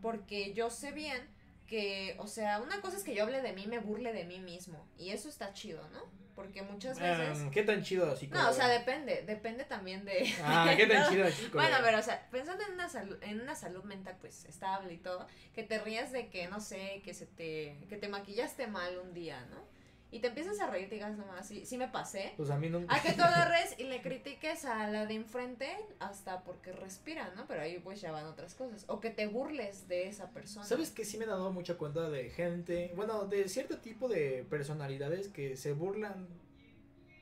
Porque yo sé bien que, o sea, una cosa es que yo hable de mí, me burle de mí mismo. Y eso está chido, ¿no? Porque muchas veces... Ah, ¿Qué tan chido así No, o sea, depende, depende también de... Ah, ¿qué tan chido chico? Bueno, pero, o sea, pensando en una, salud, en una salud mental, pues, estable y todo, que te rías de que, no sé, que se te, que te maquillaste mal un día, ¿no? Y te empiezas a reír y te digas, nomás, sí, sí me pasé. Pues a mí nunca. A que tú agarres y le critiques a la de enfrente hasta porque respira, ¿no? Pero ahí pues ya van otras cosas. O que te burles de esa persona. ¿Sabes que sí me he dado mucha cuenta de gente, bueno, de cierto tipo de personalidades que se burlan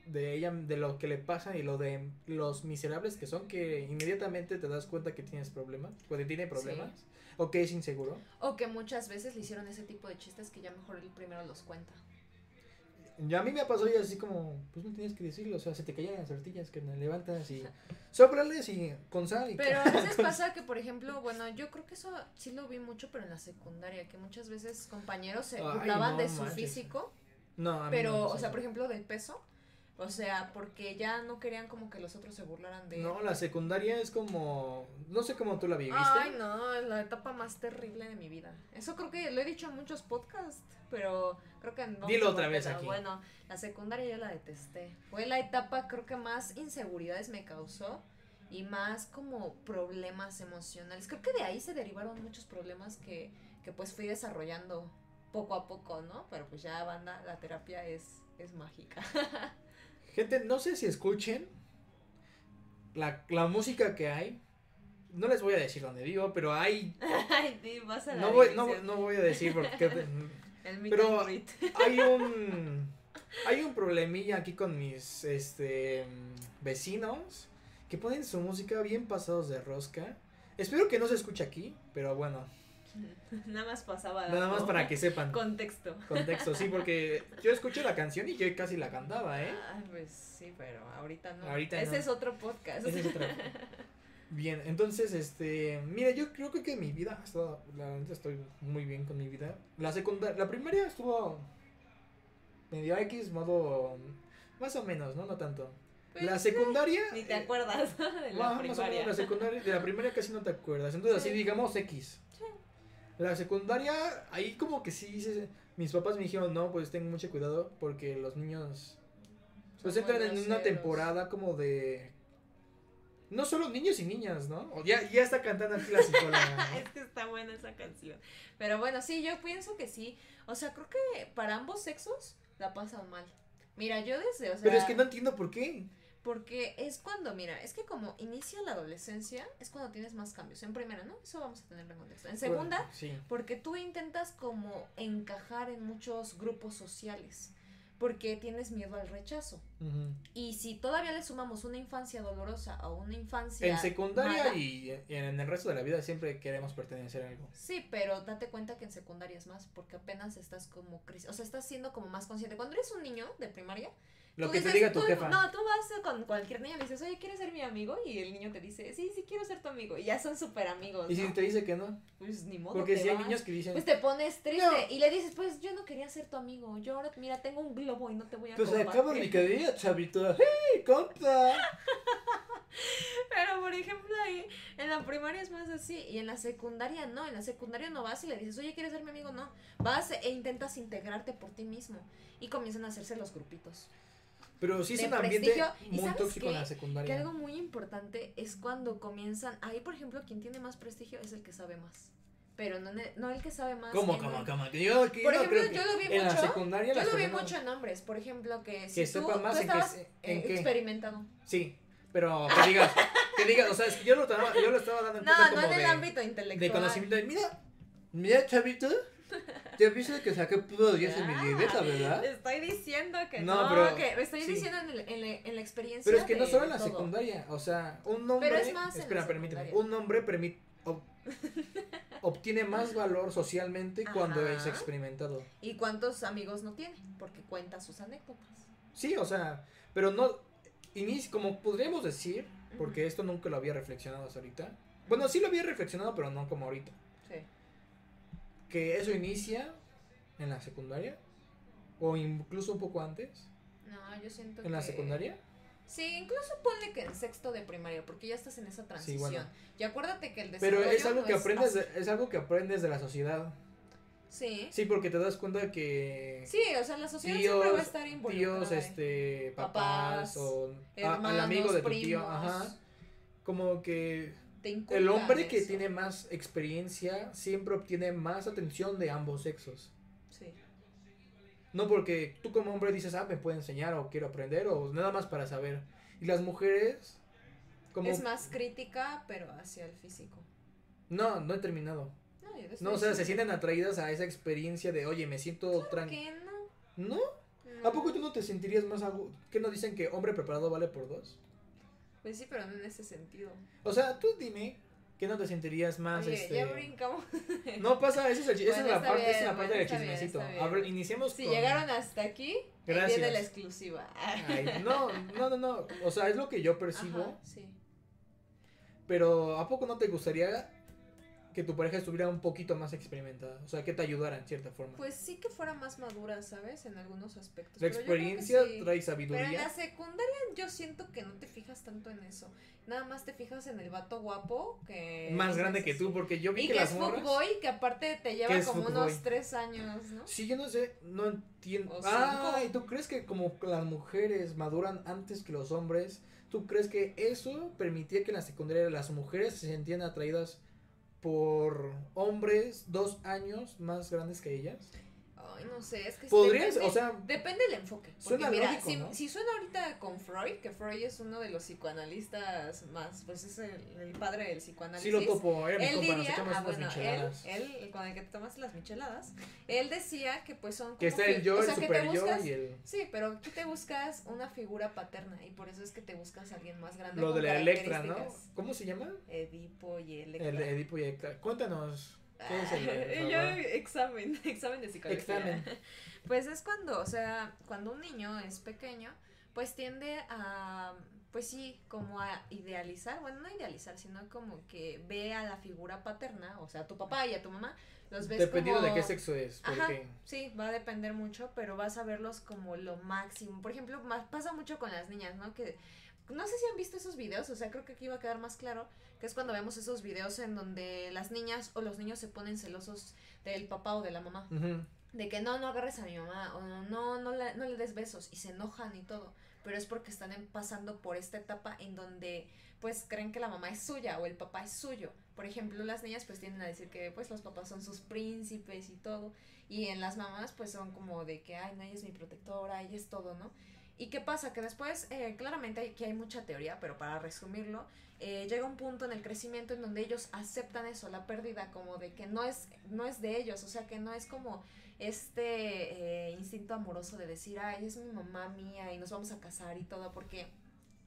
de ella, de lo que le pasa y lo de los miserables que son, que inmediatamente te das cuenta que tienes problemas, o que tiene problemas, o que es inseguro. O que muchas veces le hicieron ese tipo de chistes que ya mejor él primero los cuenta. Ya a mí me pasó ya así como, pues no tienes que decirlo, o sea, se te caían las tortillas que me levantas y sóprales y con sal y Pero a veces pasa que, por ejemplo, bueno, yo creo que eso sí lo vi mucho, pero en la secundaria, que muchas veces compañeros se burlaban no de su manches. físico, No, a mí no pero, me o sea, por ejemplo, del peso, O sea, porque ya no querían como que los otros se burlaran de No, la secundaria es como. No sé cómo tú la viviste. Ay, no, es la etapa más terrible de mi vida. Eso creo que lo he dicho en muchos podcasts, pero creo que no. Dilo otra vez aquí. Bueno, la secundaria yo la detesté. Fue la etapa creo que más inseguridades me causó y más como problemas emocionales. Creo que de ahí se derivaron muchos problemas que, que pues fui desarrollando poco a poco, ¿no? Pero pues ya banda, la terapia es, es mágica. Gente, no sé si escuchen la, la música que hay. No les voy a decir dónde vivo, pero hay. Ay, sí, vas a la No voy, no, no voy a decir porque. El pero- hay un. Hay un problemilla aquí con mis este vecinos que ponen su música bien pasados de rosca. Espero que no se escuche aquí, pero bueno, Nada más pasaba. nada más para que sepan Contexto. contexto, sí, porque yo escuché la canción y yo casi la cantaba, ¿eh? Ah, pues sí, pero ahorita no. Ahorita Ese no. es otro podcast. Es. Bien, entonces, este, mira, yo creo que mi vida, ha estado- la neta estoy muy bien con mi vida. La secundaria, la primaria estuvo medio X, modo, más o menos, ¿no? No tanto. La Pues, secundaria. Ni te eh, acuerdas de la Más, más o menos, primaria. la secundaria, de la primaria casi no te acuerdas. Entonces, así Sí. digamos X. La secundaria, ahí como que sí, se- mis papás me dijeron, no, pues ten mucho cuidado porque los niños, pues entran en una temporada como de... No solo niños y niñas, ¿no? O ya, ya está cantando aquí la psicóloga. es que está buena esa canción. Pero bueno, sí, yo pienso que sí. O sea, creo que para ambos sexos la pasan mal. Mira, yo desde, o sea, Pero es que no entiendo por qué. Porque es cuando, mira, es que como inicia la adolescencia, es cuando tienes más cambios. En primera, ¿no? Eso vamos a tenerlo en contexto. En segunda, Bueno, sí. Porque tú intentas como encajar en muchos grupos sociales, porque tienes miedo al rechazo. Ujú. Y si todavía le sumamos una infancia dolorosa a una infancia... En secundaria mala, y en el resto de la vida siempre queremos pertenecer a algo. Sí, pero date cuenta que en secundaria es más, porque apenas estás como... O sea, estás siendo como más consciente. Cuando eres un niño de primaria... Lo tú que te diga tu tú- jefa. No, tú vas con cualquier niño y le dices, oye, ¿quieres ser mi amigo? Y el niño te dice, sí, sí, quiero ser tu amigo. Y ya son súper amigos, Y si te dice que no. Pues ni modo, Porque si hay niños que dicen... Pues te pones triste No. y le dices, pues yo no quería ser tu amigo. Yo ahora, mira, tengo un globo y no te voy a Pues acabo mi querida chavito. ¡Hey, compa! Pero por ejemplo ahí, en la primaria es más así y en la secundaria no. En la secundaria no vas y le dices, oye, ¿quieres ser mi amigo? No. Vas e intentas integrarte por ti mismo y comienzan a hacerse los grupitos. Pero sí es un ambiente prestigio. ¿Y muy tóxico en qué? la Que secundaria. algo muy importante es cuando comienzan, ahí por ejemplo, quien tiene más prestigio es el que sabe más. Pero no, no el que sabe más. ¿Cómo, en cómo, un- cómo? Que Yo, que Por no ejemplo, creo que yo lo vi en la mucho- secundaria Yo lo vi mucho en hombres, por ejemplo, que si Que tú, más tú en qué estabas en qué. experimentado. Sí, pero que digas, que digas, o sea, es que yo lo, estaba- yo lo estaba dando en cuenta No, no como en el ámbito intelectual. de conocimiento. de, Mira, mira, chavito, ya viste que saqué puro 10 en mi libreta, ¿verdad? Te estoy diciendo que No, no, pero- que estoy sí. diciendo en, el- en la, en la experiencia. Pero es que no solo en la todo. secundaria, o sea, un hombre, Pero es más espera, permíteme, un hombre permite, ob- obtiene más valor socialmente cuando es experimentado. ¿Y cuántos amigos no tiene? Porque cuenta sus anécdotas. Sí, o sea, pero no, inicia, como podríamos decir, porque esto nunca lo había reflexionado hasta ahorita. Bueno, sí lo había reflexionado, pero no como ahorita. Sí. Que eso inicia en la secundaria, o incluso un poco antes, No, yo siento en la que- secundaria. Sí, incluso ponle que en sexto de primaria, porque ya estás en esa transición. bueno. Y acuérdate que el Pero desarrollo es algo no que es aprendes, fácil. de, es algo que aprendes de la sociedad. Sí. Sí, porque te das cuenta que Sí, o sea, la sociedad siempre va a tíos, estar involucrada. tíos, este, papás, Papás, o a- hermanos, al amigo de tu primos, tío, ajá, como que el hombre que eso. tiene más experiencia siempre obtiene más atención de ambos sexos. Sí. No porque tú como hombre dices, ah, me puede enseñar o quiero aprender o nada más para saber. Y las mujeres, como... Es más crítica, pero hacia el físico. No, no he terminado. No, yo No, o sea, se sienten atraídas a esa experiencia de, oye, me siento ¿Por tranquilo. qué no? ¿No? No. ¿A poco tú no te sentirías más algo? ¿Qué nos dicen que hombre preparado vale por dos? Pues sí, pero no en ese sentido. O sea, tú dime que no te sentirías más, Oye, este... ya brincamos. No pasa, esa es, el chi- esa Bueno, es la parte, esa es la parte del chismecito. bien. A ver, iniciemos Si con... llegaron hasta aquí, Gracias. viene la exclusiva. Ay, no, no, no, no. O sea, es lo que yo percibo. Ajá, sí. Pero ¿a poco no te gustaría que tu pareja estuviera un poquito más experimentada? O sea, que te ayudara en cierta forma. Pues sí que fuera más madura, ¿sabes? En algunos aspectos. la pero experiencia sí. trae Pero en sabiduría. la secundaria yo siento que no te fijas tanto en eso. Nada más te fijas en el vato guapo que... Más grande que tú, porque yo vi Y que, que las es morras. fuckboy, que aparte te lleva ¿Qué es como unos tres años, ¿no? Sí, yo no sé, no entiendo. Ah. ¿y tú crees que como las mujeres maduran antes que los hombres? ¿Tú crees que eso permitía que en la secundaria las mujeres se sentían atraídas por hombres dos años más grandes que ellas? Ay, no sé, es que Podrías, depende, o sea, depende del enfoque. Porque Suena mira, lógico, si, ¿no? si suena ahorita con Freud, que Freud es uno de los psicoanalistas más, pues es el, el padre del psicoanálisis. sí lo topo, era mi Él compa, diría, ah, bueno, él, micheladas. él, el con el que te tomaste las micheladas, él decía que pues son Que como está el yo, o el que te super yo y el... Sí, pero aquí te buscas una figura paterna y por eso es que te buscas a alguien más grande. Lo de la Electra, ¿no? ¿Cómo se llama? Edipo y Electra. El Edipo y Electra. Cuéntanos. ¿Qué es el- por Yo, examen, examen de psicología. Examen. Pues es cuando, o sea, cuando un niño es pequeño, pues tiende a, pues sí, como a idealizar, bueno, no idealizar, sino como que ve a la figura paterna, o sea, a tu papá y a tu mamá, los ves Dependiendo como... de qué sexo es. Ajá. Porque Sí, va a depender mucho, pero vas a verlos como lo máximo. Por ejemplo, más, pasa mucho con las niñas, ¿no? Que no sé si han visto esos videos, o sea, creo que aquí va a quedar más claro, que es cuando vemos esos videos en donde las niñas o los niños se ponen celosos del papá o de la mamá. De que no, no agarres a mi mamá, o no, no, no le, no le des besos, y se enojan y todo. Pero es porque están en- pasando por esta etapa en donde pues creen que la mamá es suya o el papá es suyo. Por ejemplo, las niñas pues tienden a decir que pues los papás son sus príncipes y todo. Y en las mamás pues son como de que, ay, no, ella es mi protectora, ella es todo, ¿no? ¿Y qué pasa? Que después, eh, claramente aquí hay mucha teoría, pero para resumirlo, eh, llega un punto en el crecimiento en donde ellos aceptan eso, la pérdida, como de que no es, no es de ellos, o sea, que no es como este eh, instinto amoroso de decir, ay, es mi mamá mía y nos vamos a casar y todo, porque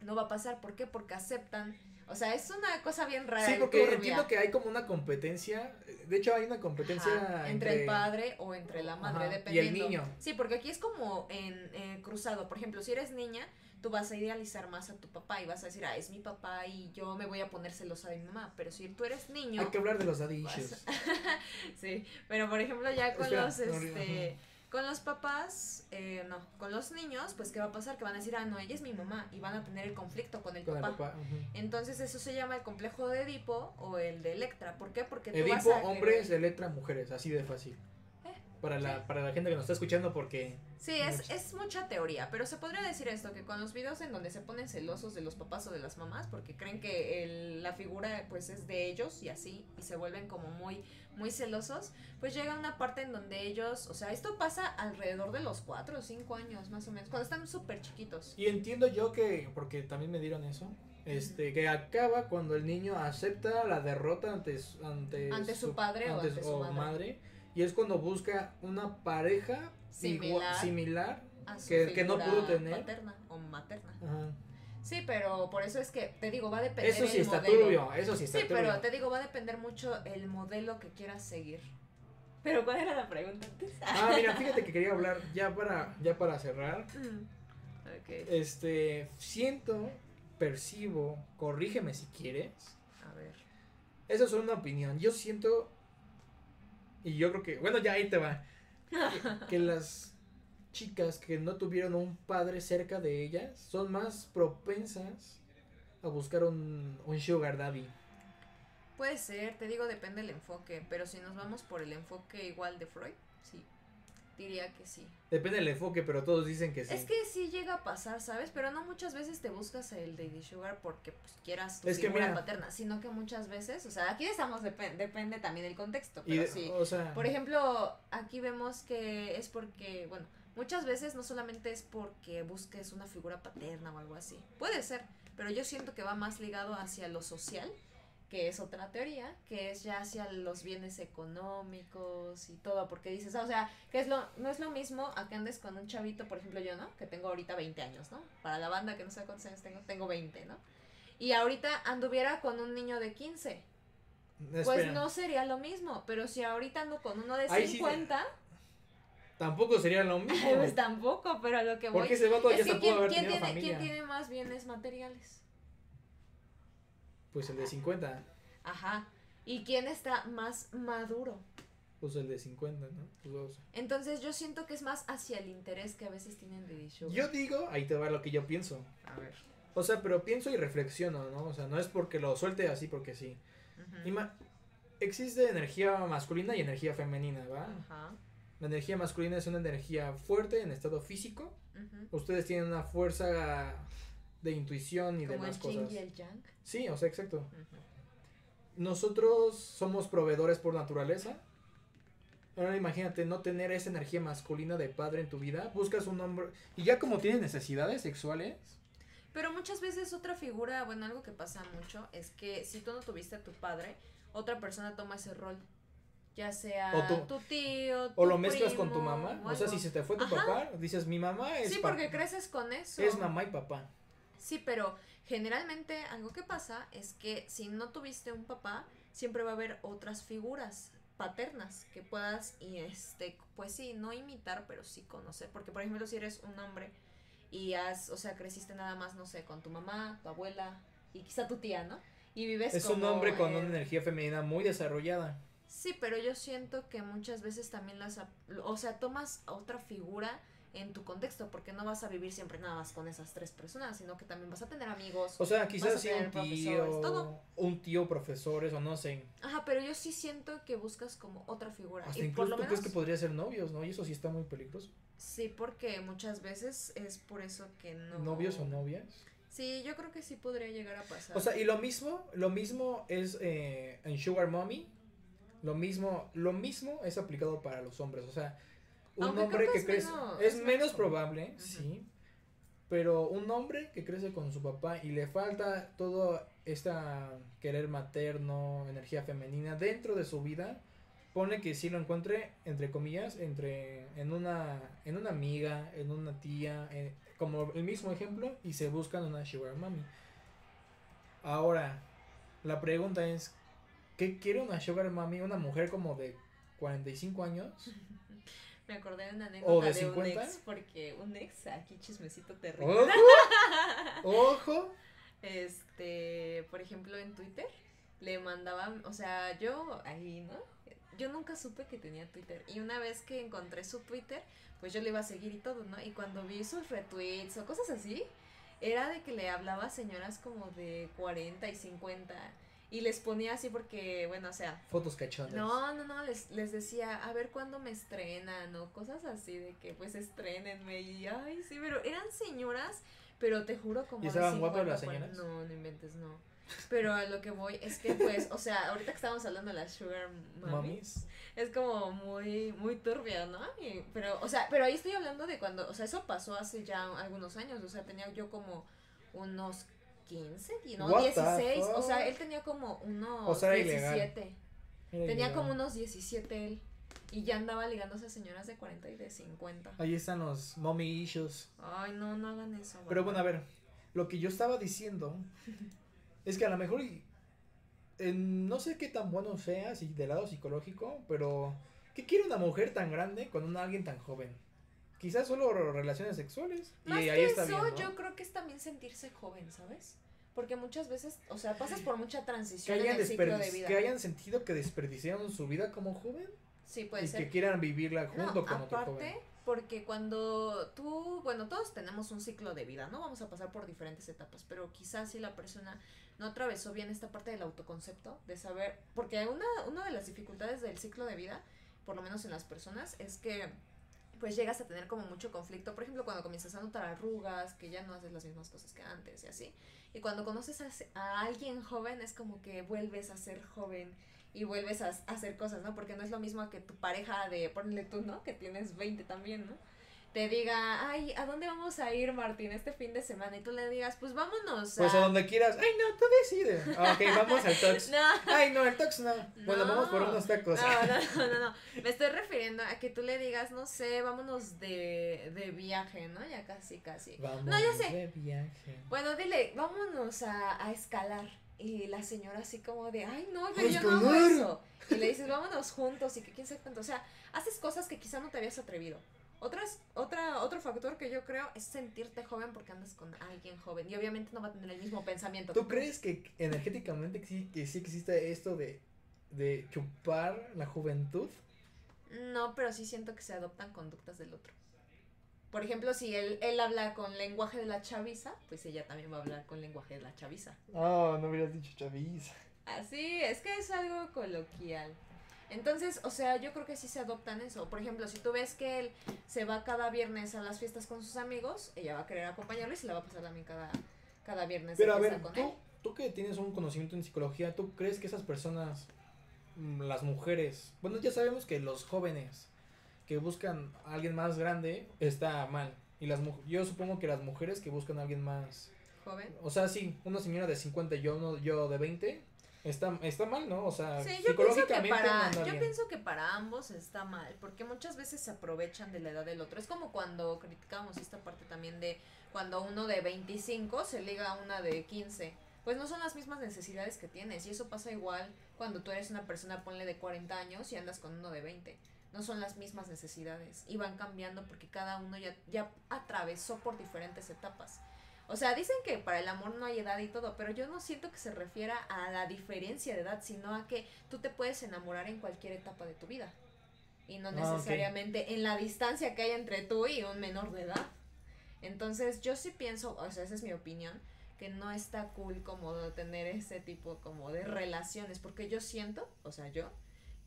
no va a pasar. ¿Por qué? Porque aceptan, o sea, es una cosa bien rara. Sí, porque turbia. entiendo que hay como una competencia. De hecho, hay una competencia entre, el padre o entre la madre, Ajá, y el dependiendo. niño. Sí, porque aquí es como en eh, cruzado. Por ejemplo, si eres niña, tú vas a idealizar más a tu papá y vas a decir, ah, es mi papá y yo me voy a poner celosa de mi mamá. Pero si tú eres niño, Hay que hablar de los daddy issues. sí, pero por ejemplo ya con Espera, los no, este con los papás, eh, no, con los niños, pues qué va a pasar que van a decir, ah, no, ella es mi mamá y van a tener el conflicto con el Con el papá. Entonces eso se llama el complejo de Edipo o el de Electra. ¿Por qué? Porque tú vas Edipo, a querer- hombres, Electra, mujeres. Así de fácil. Eh, Para la, para la gente que nos está escuchando, porque. Sí, es, es mucha teoría, pero se podría decir esto, que con los videos en donde se ponen celosos de los papás o de las mamás, porque creen que el- la figura pues es de ellos y así, y se vuelven como muy, muy celosos, pues llega una parte en donde ellos, o sea, esto pasa alrededor de los 4 o 5 años más o menos, cuando están súper chiquitos. Y entiendo yo que, porque también me dieron eso, este, que acaba cuando el niño acepta la derrota ante, su- ante, Ante su padre o ante su madre. y es cuando busca una pareja Similar. A su Que- que no pudo tener. Paterna o materna. Ajá. Sí, pero por eso es que, te digo, va a depender Eso sí el está modelo. turbio, eso sí está Sí, turbio. pero te digo, va a depender mucho el modelo que quieras seguir. Pero ¿cuál era la pregunta antes? Ah, mira, fíjate que quería hablar ya para, ya para cerrar. ok, Este, siento, percibo, corrígeme si quieres. a ver. Eso es una opinión. Yo siento, y yo creo que, bueno, ya ahí te va. Que, que las chicas que no tuvieron un padre cerca de ellas son más propensas a buscar un, un sugar daddy. Puede ser, te digo, depende del enfoque, pero si nos vamos por el enfoque igual de Freud, sí, diría que sí. Depende del enfoque, pero todos dicen que sí. Es que sí llega a pasar, ¿sabes? Pero no muchas veces te buscas el Daddy Sugar porque pues, quieras tu Es que figura mira- paterna, sino que muchas veces, o sea, aquí estamos, depen- depende también del contexto, Y pero de- sí. o sea, Por ejemplo, aquí vemos que es porque, bueno, muchas veces no solamente es porque busques una figura paterna o algo así. Puede ser, pero yo siento que va más ligado hacia lo social, que es otra teoría, que es ya hacia los bienes económicos y todo, porque dices, ah, o sea, que es lo, no es lo mismo a que andes con un chavito, por ejemplo yo, ¿no? Que tengo ahorita 20 años, ¿no? Para la banda que no sé cuántos años tengo, tengo 20, ¿no? Y ahorita anduviera con un niño de 15. Pues espera, no sería lo mismo, pero si ahorita ando con uno de Ahí sí- 50, tampoco sería lo mismo. pues tampoco, pero a lo que voy Porque ese vato ya es se que pudo ¿quién, haber quién tenido tiene, familia. quién tiene más bienes materiales? Pues el de 50. Ajá. ¿Y quién está más maduro? Pues el de 50, ¿no? Pues. Entonces yo siento que es más hacia el interés que a veces tienen de dicho. Yo digo, ahí te va lo que yo pienso. A ver. O sea, pero pienso y reflexiono, ¿no? O sea, no es porque lo suelte así porque sí. Ujú. Ima- existe energía masculina y energía femenina, ¿va? Ajá. La energía masculina es una energía fuerte en estado físico. Ustedes tienen una fuerza de intuición y Como demás el cosas. y el yang. Sí, o sea, exacto. Nosotros somos proveedores por naturaleza. Ahora imagínate no tener esa energía masculina de padre en tu vida. Buscas un hombre. Y ya como tienes necesidades sexuales. Pero muchas veces otra figura, bueno, algo que pasa mucho es que si tú no tuviste a tu padre, otra persona toma ese rol. Ya sea O tu tío, O lo mezclas con tu mamá. o O sea, si se te fue tu Ajá. papá, dices mi mamá es. Sí, porque creces con eso. Es mamá y papá. Sí, pero generalmente algo que pasa es que si no tuviste un papá, siempre va a haber otras figuras paternas que puedas y este pues sí no imitar pero sí conocer porque por ejemplo si eres un hombre y has o sea creciste nada más no sé con tu mamá tu abuela y quizá tu tía no y vives Es un hombre con una energía femenina muy desarrollada. Sí pero yo siento que muchas veces también las o sea tomas a otra figura en tu contexto porque no vas a vivir siempre nada más con esas tres personas sino que también vas a tener amigos O sea, quizás sí un tío. todo. Un tío, profesores o no sé. Ajá, pero yo sí siento que buscas como otra figura. Hasta y por incluso lo tú menos, crees que podría ser novios, ¿no? Y eso sí está muy peligroso. sí, porque muchas veces es por eso que no. ¿Novios o novias? Sí, yo creo que sí podría llegar a pasar. O sea, y lo mismo, lo mismo es eh, en Sugar Mommy. Lo mismo, lo mismo es aplicado para los hombres. O sea, un Aunque hombre que, crece. menos- es es menos probable, sí. Pero un hombre que crece con su papá y le falta todo esta querer materno, energía femenina dentro de su vida, pone que sí lo encuentre, entre comillas, entre en una, en una amiga, en una tía, en- como el mismo ejemplo, y se buscan una sugar mommy. Ahora, la pregunta es, ¿qué quiere una sugar mommy? Una mujer como de 45 años. Me acordé de una ¿O anécdota de de, un 50? ex, porque un ex, aquí chismecito terrible. ¡Ojo! ¡Ojo! Este, por ejemplo, en Twitter le mandaban, o sea, yo ahí, ¿no? Yo nunca supe que tenía Twitter. Y una vez que encontré su Twitter, pues yo le iba a seguir y todo, ¿no? Y cuando vi sus retweets o cosas así, era de que le hablaba a señoras como de 40 y 50. Y les ponía así porque, bueno, o sea, Fotos cachondas. no, no, no, les, les decía, a ver cuándo me estrenan o cosas así de que pues estrenenme y ay, sí, pero eran señoras, pero te juro como ¿Y estaban guapas 50, las 40. señoras? No, no inventes, no. Pero a lo que voy es que pues, o sea, ahorita que estamos hablando de las sugar mummies, es como muy, muy turbia, ¿no? Y- pero, o sea, pero ahí estoy hablando de cuando, o sea, eso pasó hace ya algunos años, o sea, tenía yo como unos 15, y no, What the 16, o sea, él tenía como unos O sea, era ilegal. 17. Era Tenía ilegal. como unos 17 él. Y ya andaba ligándose a señoras de 40 y de 50. Ahí están los mommy issues. Ay, no, no hagan eso. Pero bueno, a ver, lo que yo estaba diciendo es que a lo mejor, no sé qué tan bueno sea, si del lado psicológico, pero ¿qué quiere una mujer tan grande con un alguien tan joven? Quizás solo relaciones sexuales. Más y ahí que está eso, bien, ¿no? yo creo que es también sentirse joven, ¿sabes? Porque muchas veces, o sea, pasas por mucha transición en el ciclo de vida. que hayan sentido que desperdiciaron su vida como joven Sí, puede y ser. que quieran vivirla No, junto con otro aparte, joven. porque cuando tú, bueno, todos tenemos un ciclo de vida, ¿no? Vamos a pasar por diferentes etapas, pero quizás si la persona no atravesó bien esta parte del autoconcepto, de saber, porque una, una de las dificultades del ciclo de vida, por lo menos en las personas, es que pues llegas a tener como mucho conflicto, por ejemplo, cuando comienzas a notar arrugas, que ya no haces las mismas cosas que antes y así, y cuando conoces a, a alguien joven es como que vuelves a ser joven y vuelves a, a hacer cosas, ¿no? Porque no es lo mismo que tu pareja de, ponle tú, ¿no? Que tienes 20 también, ¿no? Te diga, ay, ¿a dónde vamos a ir, Martín, este fin de semana? Y tú le digas, pues vámonos Pues a donde quieras. Ay, no, tú decides. Ah, ok, vamos al Tox. No, Ay, no, el Tox no. Bueno, No. vamos por unos tacos. no, no, no, no, me estoy refiriendo a que tú le digas, no sé, vámonos de, de viaje, ¿no? Ya casi, casi. No, ya sé. de viaje. Bueno, dile, vámonos a, a escalar. Y la señora así como de, ay, no, ¡A pero yo no hago eso. Y le dices, vámonos juntos y que quién sabe cuánto. O sea, haces cosas que quizá no te habías atrevido. Otras, otra, otro factor que yo creo es sentirte joven porque andas con alguien joven. Y obviamente no va a tener el mismo pensamiento. que ¿Tú crees que energéticamente sí, que sí existe esto de de chupar la juventud. No, pero sí siento que se adoptan conductas del otro. Por ejemplo, si él, él habla con lenguaje de la chaviza, pues ella también va a hablar con lenguaje de la chaviza. Oh, no hubieras dicho chaviza. Así, es que es algo coloquial. Entonces, o sea, yo creo que sí se adoptan eso. Por ejemplo, si tú ves que él se va cada viernes a las fiestas con sus amigos, ella va a querer acompañarlo y se la va a pasar también cada, cada viernes Pero de a ver, con tú, él. tú que tienes un conocimiento en psicología, ¿tú crees que esas personas, mm, las mujeres, bueno, ya sabemos que los jóvenes que buscan a alguien más grande está mal. Y las mu- yo supongo que las mujeres que buscan a alguien más, Joven. o sea, sí, una señora de 50 y yo, uno- yo de 20, está, está mal, ¿no? O sea, Sí, yo pienso que psicológicamente no para, yo pienso que para ambos está mal, porque muchas veces se aprovechan de la edad del otro. Es como cuando criticamos esta parte también de cuando uno de 25 se liga a una de 15. Pues no son las mismas necesidades que tienes. Y eso pasa igual cuando tú eres una persona, ponle de 40 años y andas con uno de 20. No son las mismas necesidades. Y van cambiando porque cada uno ya, ya atravesó por diferentes etapas. O sea, dicen que para el amor no hay edad y todo, pero yo no siento que se refiera a la diferencia de edad, sino a que tú te puedes enamorar en cualquier etapa de tu vida. Y no Ah, necesariamente en la distancia que hay entre tú y un menor de edad. Entonces, yo sí pienso, o sea, esa es mi opinión, que no está cool como tener ese tipo como de relaciones, porque yo siento, o sea, yo,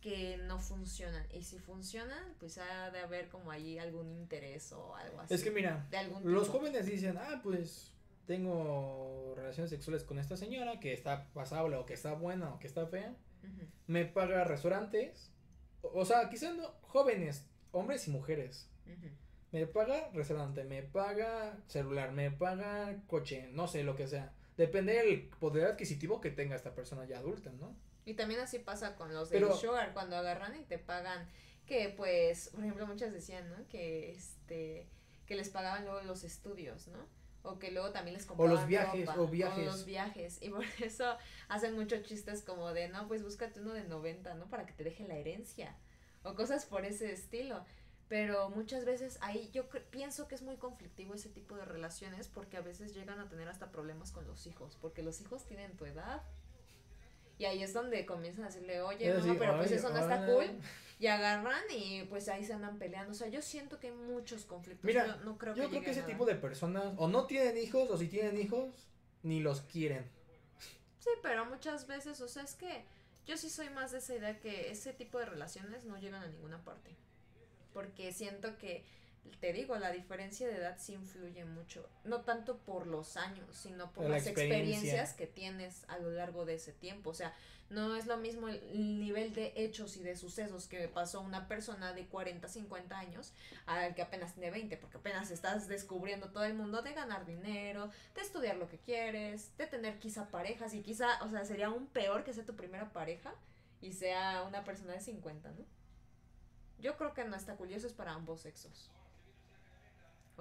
que no funcionan. Y si funcionan, pues ha de haber como allí algún interés o algo así. Es que mira, de algún los jóvenes dicen, ah, pues tengo relaciones sexuales con esta señora que está pasable o que está buena o que está fea. Me paga restaurantes. O, o sea, quizás no, jóvenes, hombres y mujeres. Me paga restaurante, me paga celular, me paga coche, no sé, lo que sea. Depende del poder adquisitivo que tenga esta persona ya adulta, ¿no? Y también así pasa con los del Pero- sugar, cuando agarran y te pagan, que pues, por ejemplo, muchas decían, ¿no? Que este, que les pagaban luego los estudios, ¿no? O que luego también les compraban los viajes, ropa, o viajes. los viajes, y por eso hacen muchos chistes como de, no, pues búscate uno de 90, ¿no? Para que te deje la herencia, o cosas por ese estilo. Pero muchas veces ahí yo pienso que es muy conflictivo ese tipo de relaciones porque a veces llegan a tener hasta problemas con los hijos, porque los hijos tienen tu edad. Y ahí es donde comienzan a decirle, oye, Es no, decir, pero pues "Ay, eso no está ah". cool. Y agarran y pues ahí se andan peleando. O sea, yo siento que hay muchos conflictos. Mira, yo no creo Yo que creo que ese tipo de personas o no tienen hijos o si tienen hijos, ni los quieren. Sí, pero muchas veces, o sea, es que yo sí soy más de esa idea que ese tipo de relaciones no llegan a ninguna parte. Porque siento que, te digo, la diferencia de edad sí influye mucho. No tanto por los años, sino por La las experiencia. experiencias que tienes a lo largo de ese tiempo. O sea, no es lo mismo el nivel de hechos y de sucesos que pasó una persona de 40, 50 años al que apenas tiene 20, porque apenas estás descubriendo todo el mundo de ganar dinero, de estudiar lo que quieres, de tener quizá parejas y quizá, o sea, sería aún peor que sea tu primera pareja y sea una persona de 50, ¿no? Yo creo que no está eso es para ambos sexos.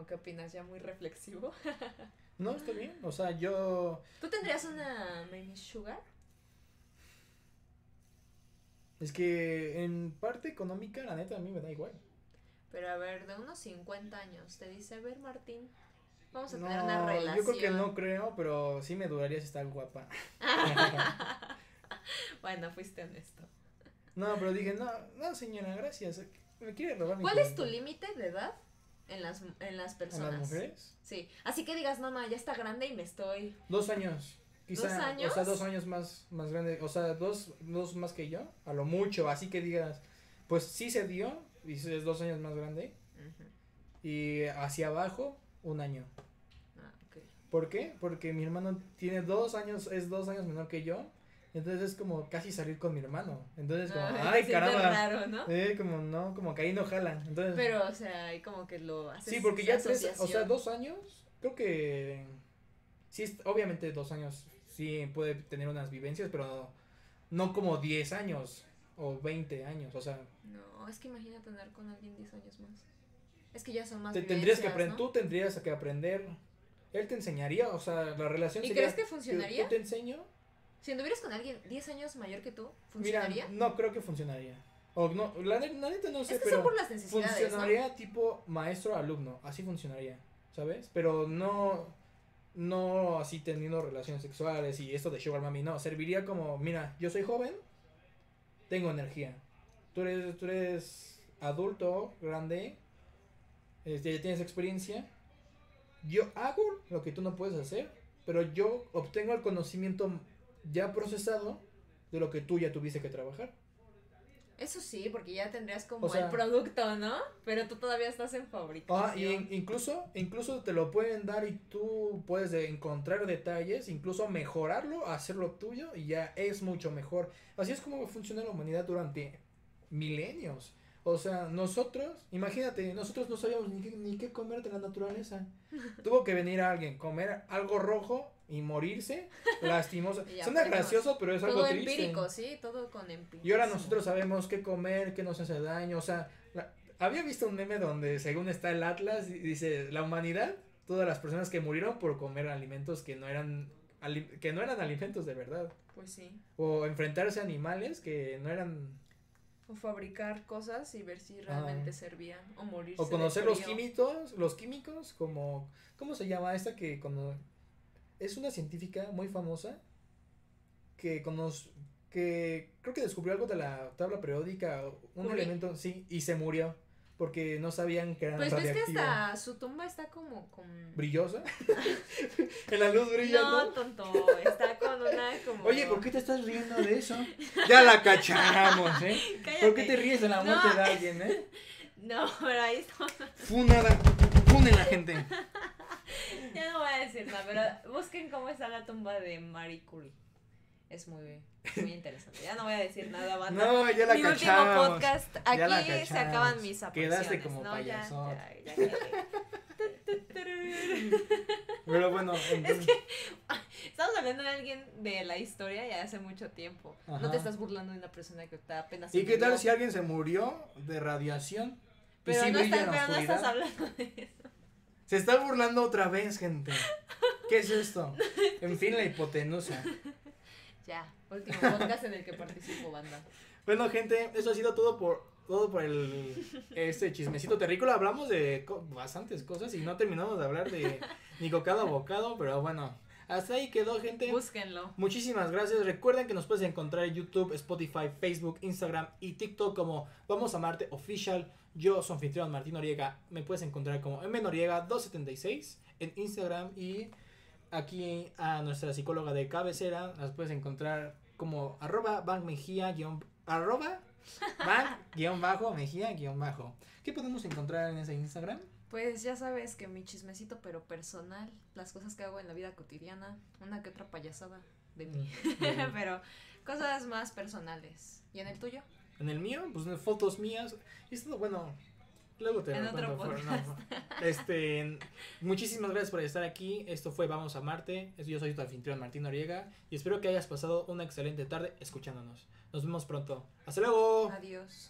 ¿O qué opinas? Ya muy reflexivo. No, está bien. O sea, yo. ¿Tú tendrías una mini sugar? Es que en parte económica, la neta, a mí me da igual. Pero a ver, de unos 50 años, te dice, a ver Martín, vamos a No, tener una relación. yo creo que no creo, pero sí me duraría si está guapa. bueno, fuiste honesto. No, pero dije, no, no, señora, gracias. Me quiere robar mi ¿Cuál es tu límite de edad en las, en las ¿A personas? las mujeres? Sí, así que digas, no, ma, ya está grande y me estoy... Dos años. Quizá, ¿Dos años? O sea, dos años más, más grande. O sea, dos, dos más que yo. A lo mucho. Así que digas, pues sí se dio. Y es dos años más grande. Y hacia abajo, un año. Ah, ok. ¿Por qué? Porque mi hermano tiene dos años, es dos años menor que yo. Entonces es como casi salir con mi hermano. Entonces como, Ah, ay, caramba. raro, ¿no? Eh, como no, como que ahí no jala. Entonces, Pero, o sea, como que lo haces sí, porque ya tres, o sea, dos años, creo que sí, obviamente dos años sí puede tener unas vivencias, pero no como 10 años o 20 años, o sea, No, es que imagina tener con alguien 10 años más. Es que ya son más te tendrías que aprender, ¿no? tú tendrías que aprender, él te enseñaría, o sea, la relación ¿Y sería, crees que yo- funcionaría? Yo te enseño, Si anduvieras con alguien 10 años mayor que tú, mira, ¿funcionaría? no creo que funcionaría, o no, la, la neta no sé, es que pero son por las necesidades, ¿no? funcionaría tipo maestro-alumno, así funcionaría, ¿sabes? Pero no, no así teniendo relaciones sexuales y esto de sugar mami, no, serviría como, mira, yo soy joven tengo energía. Tú eres, tú eres adulto, grande, este, ya tienes experiencia. Yo hago lo que tú no puedes hacer, pero yo obtengo el conocimiento ya procesado de lo que tú ya tuviste que trabajar. Eso sí, porque ya tendrías como O sea- el producto, ¿no? Pero tú todavía estás en fabricación. Ah, y in- incluso, incluso te lo pueden dar y tú puedes de- encontrar detalles, incluso mejorarlo, hacerlo tuyo y ya es mucho mejor. Así es como funciona la humanidad durante milenios. O sea, nosotros, imagínate, nosotros no sabíamos ni qué, ni qué comer de la naturaleza. Tuvo que venir alguien, comer algo rojo y morirse ya Suena gracioso, pero es algo todo triste. empírico, sí, todo con empírico. Y ahora nosotros sabemos qué comer, qué nos hace daño, o sea, la- había visto un meme donde según está el Atlas dice, la humanidad, todas las personas que murieron por comer alimentos que no eran que no eran alimentos de verdad Pues sí. o enfrentarse a animales que no eran O fabricar cosas y ver si realmente servían. O morirse. o de conocer los químicos, los químicos como ¿cómo se llama esta que cuando es una científica muy famosa que conoce que creo que descubrió algo de la tabla periódica, un Curie. elemento, sí, y se murió porque no sabían que era Pues ves que hasta su tumba está como con. brillosa. en la luz brilla, No, ¿no? tonto. Está con una como. Oye, ¿por qué te estás riendo de eso? Ya la cachamos, ¿eh? Cállate. ¿Por qué te ríes de la muerte No. de alguien, eh? No, pero ahí está. Funada, funen la gente. Ya no voy a decir nada, pero busquen cómo está la tumba de Marie Curie. Es muy, muy interesante. Ya no voy a decir nada, banda. No, ya la Mi último cachamos. podcast. Ya la Aquí se acaban mis apariciones. Quedaste como no, ya, payasote. ya, ya, ya. Pero bueno, entonces, Estamos hablando de alguien de la historia ya hace mucho tiempo. No te estás burlando de una persona que está apenas. ¿y qué tal si alguien se murió de radiación? Pero, no, la pero no estás hablando de eso. Se está burlando otra vez, gente. ¿Qué es esto? En fin, la hipotenusa. Ya, último podcast en el que participo, banda. Bueno, gente, eso ha sido todo por todo por el este chismecito terrícola. Hablamos de co- bastantes cosas y no terminamos de hablar de ni cocado a bocado, pero bueno, hasta ahí quedó, gente. Búsquenlo. Muchísimas gracias. Recuerden que nos puedes encontrar en YouTube, Spotify, Facebook, Instagram y TikTok como Vamos a Marte Official. Yo soy anfitrión Martín Noriega. Me puedes encontrar como mnoriega276 en Instagram y aquí a nuestra psicóloga de cabecera las puedes encontrar como arroba bank mejía guion arroba bank guion bajo mejía guion bajo. ¿Qué podemos encontrar en ese Instagram? Pues ya sabes que mi chismecito, pero personal, las cosas que hago en la vida cotidiana, una que otra payasada de mí, pero cosas más personales. ¿Y en el tuyo? En el mío, pues fotos mías. Y esto, bueno, luego te En otro pero no, este, muchísimas gracias por estar aquí. Esto fue Vamos a Marte. Yo soy tu anfitrión Martín Noriega. Y espero que hayas pasado una excelente tarde escuchándonos. Nos vemos pronto. Hasta luego. Adiós.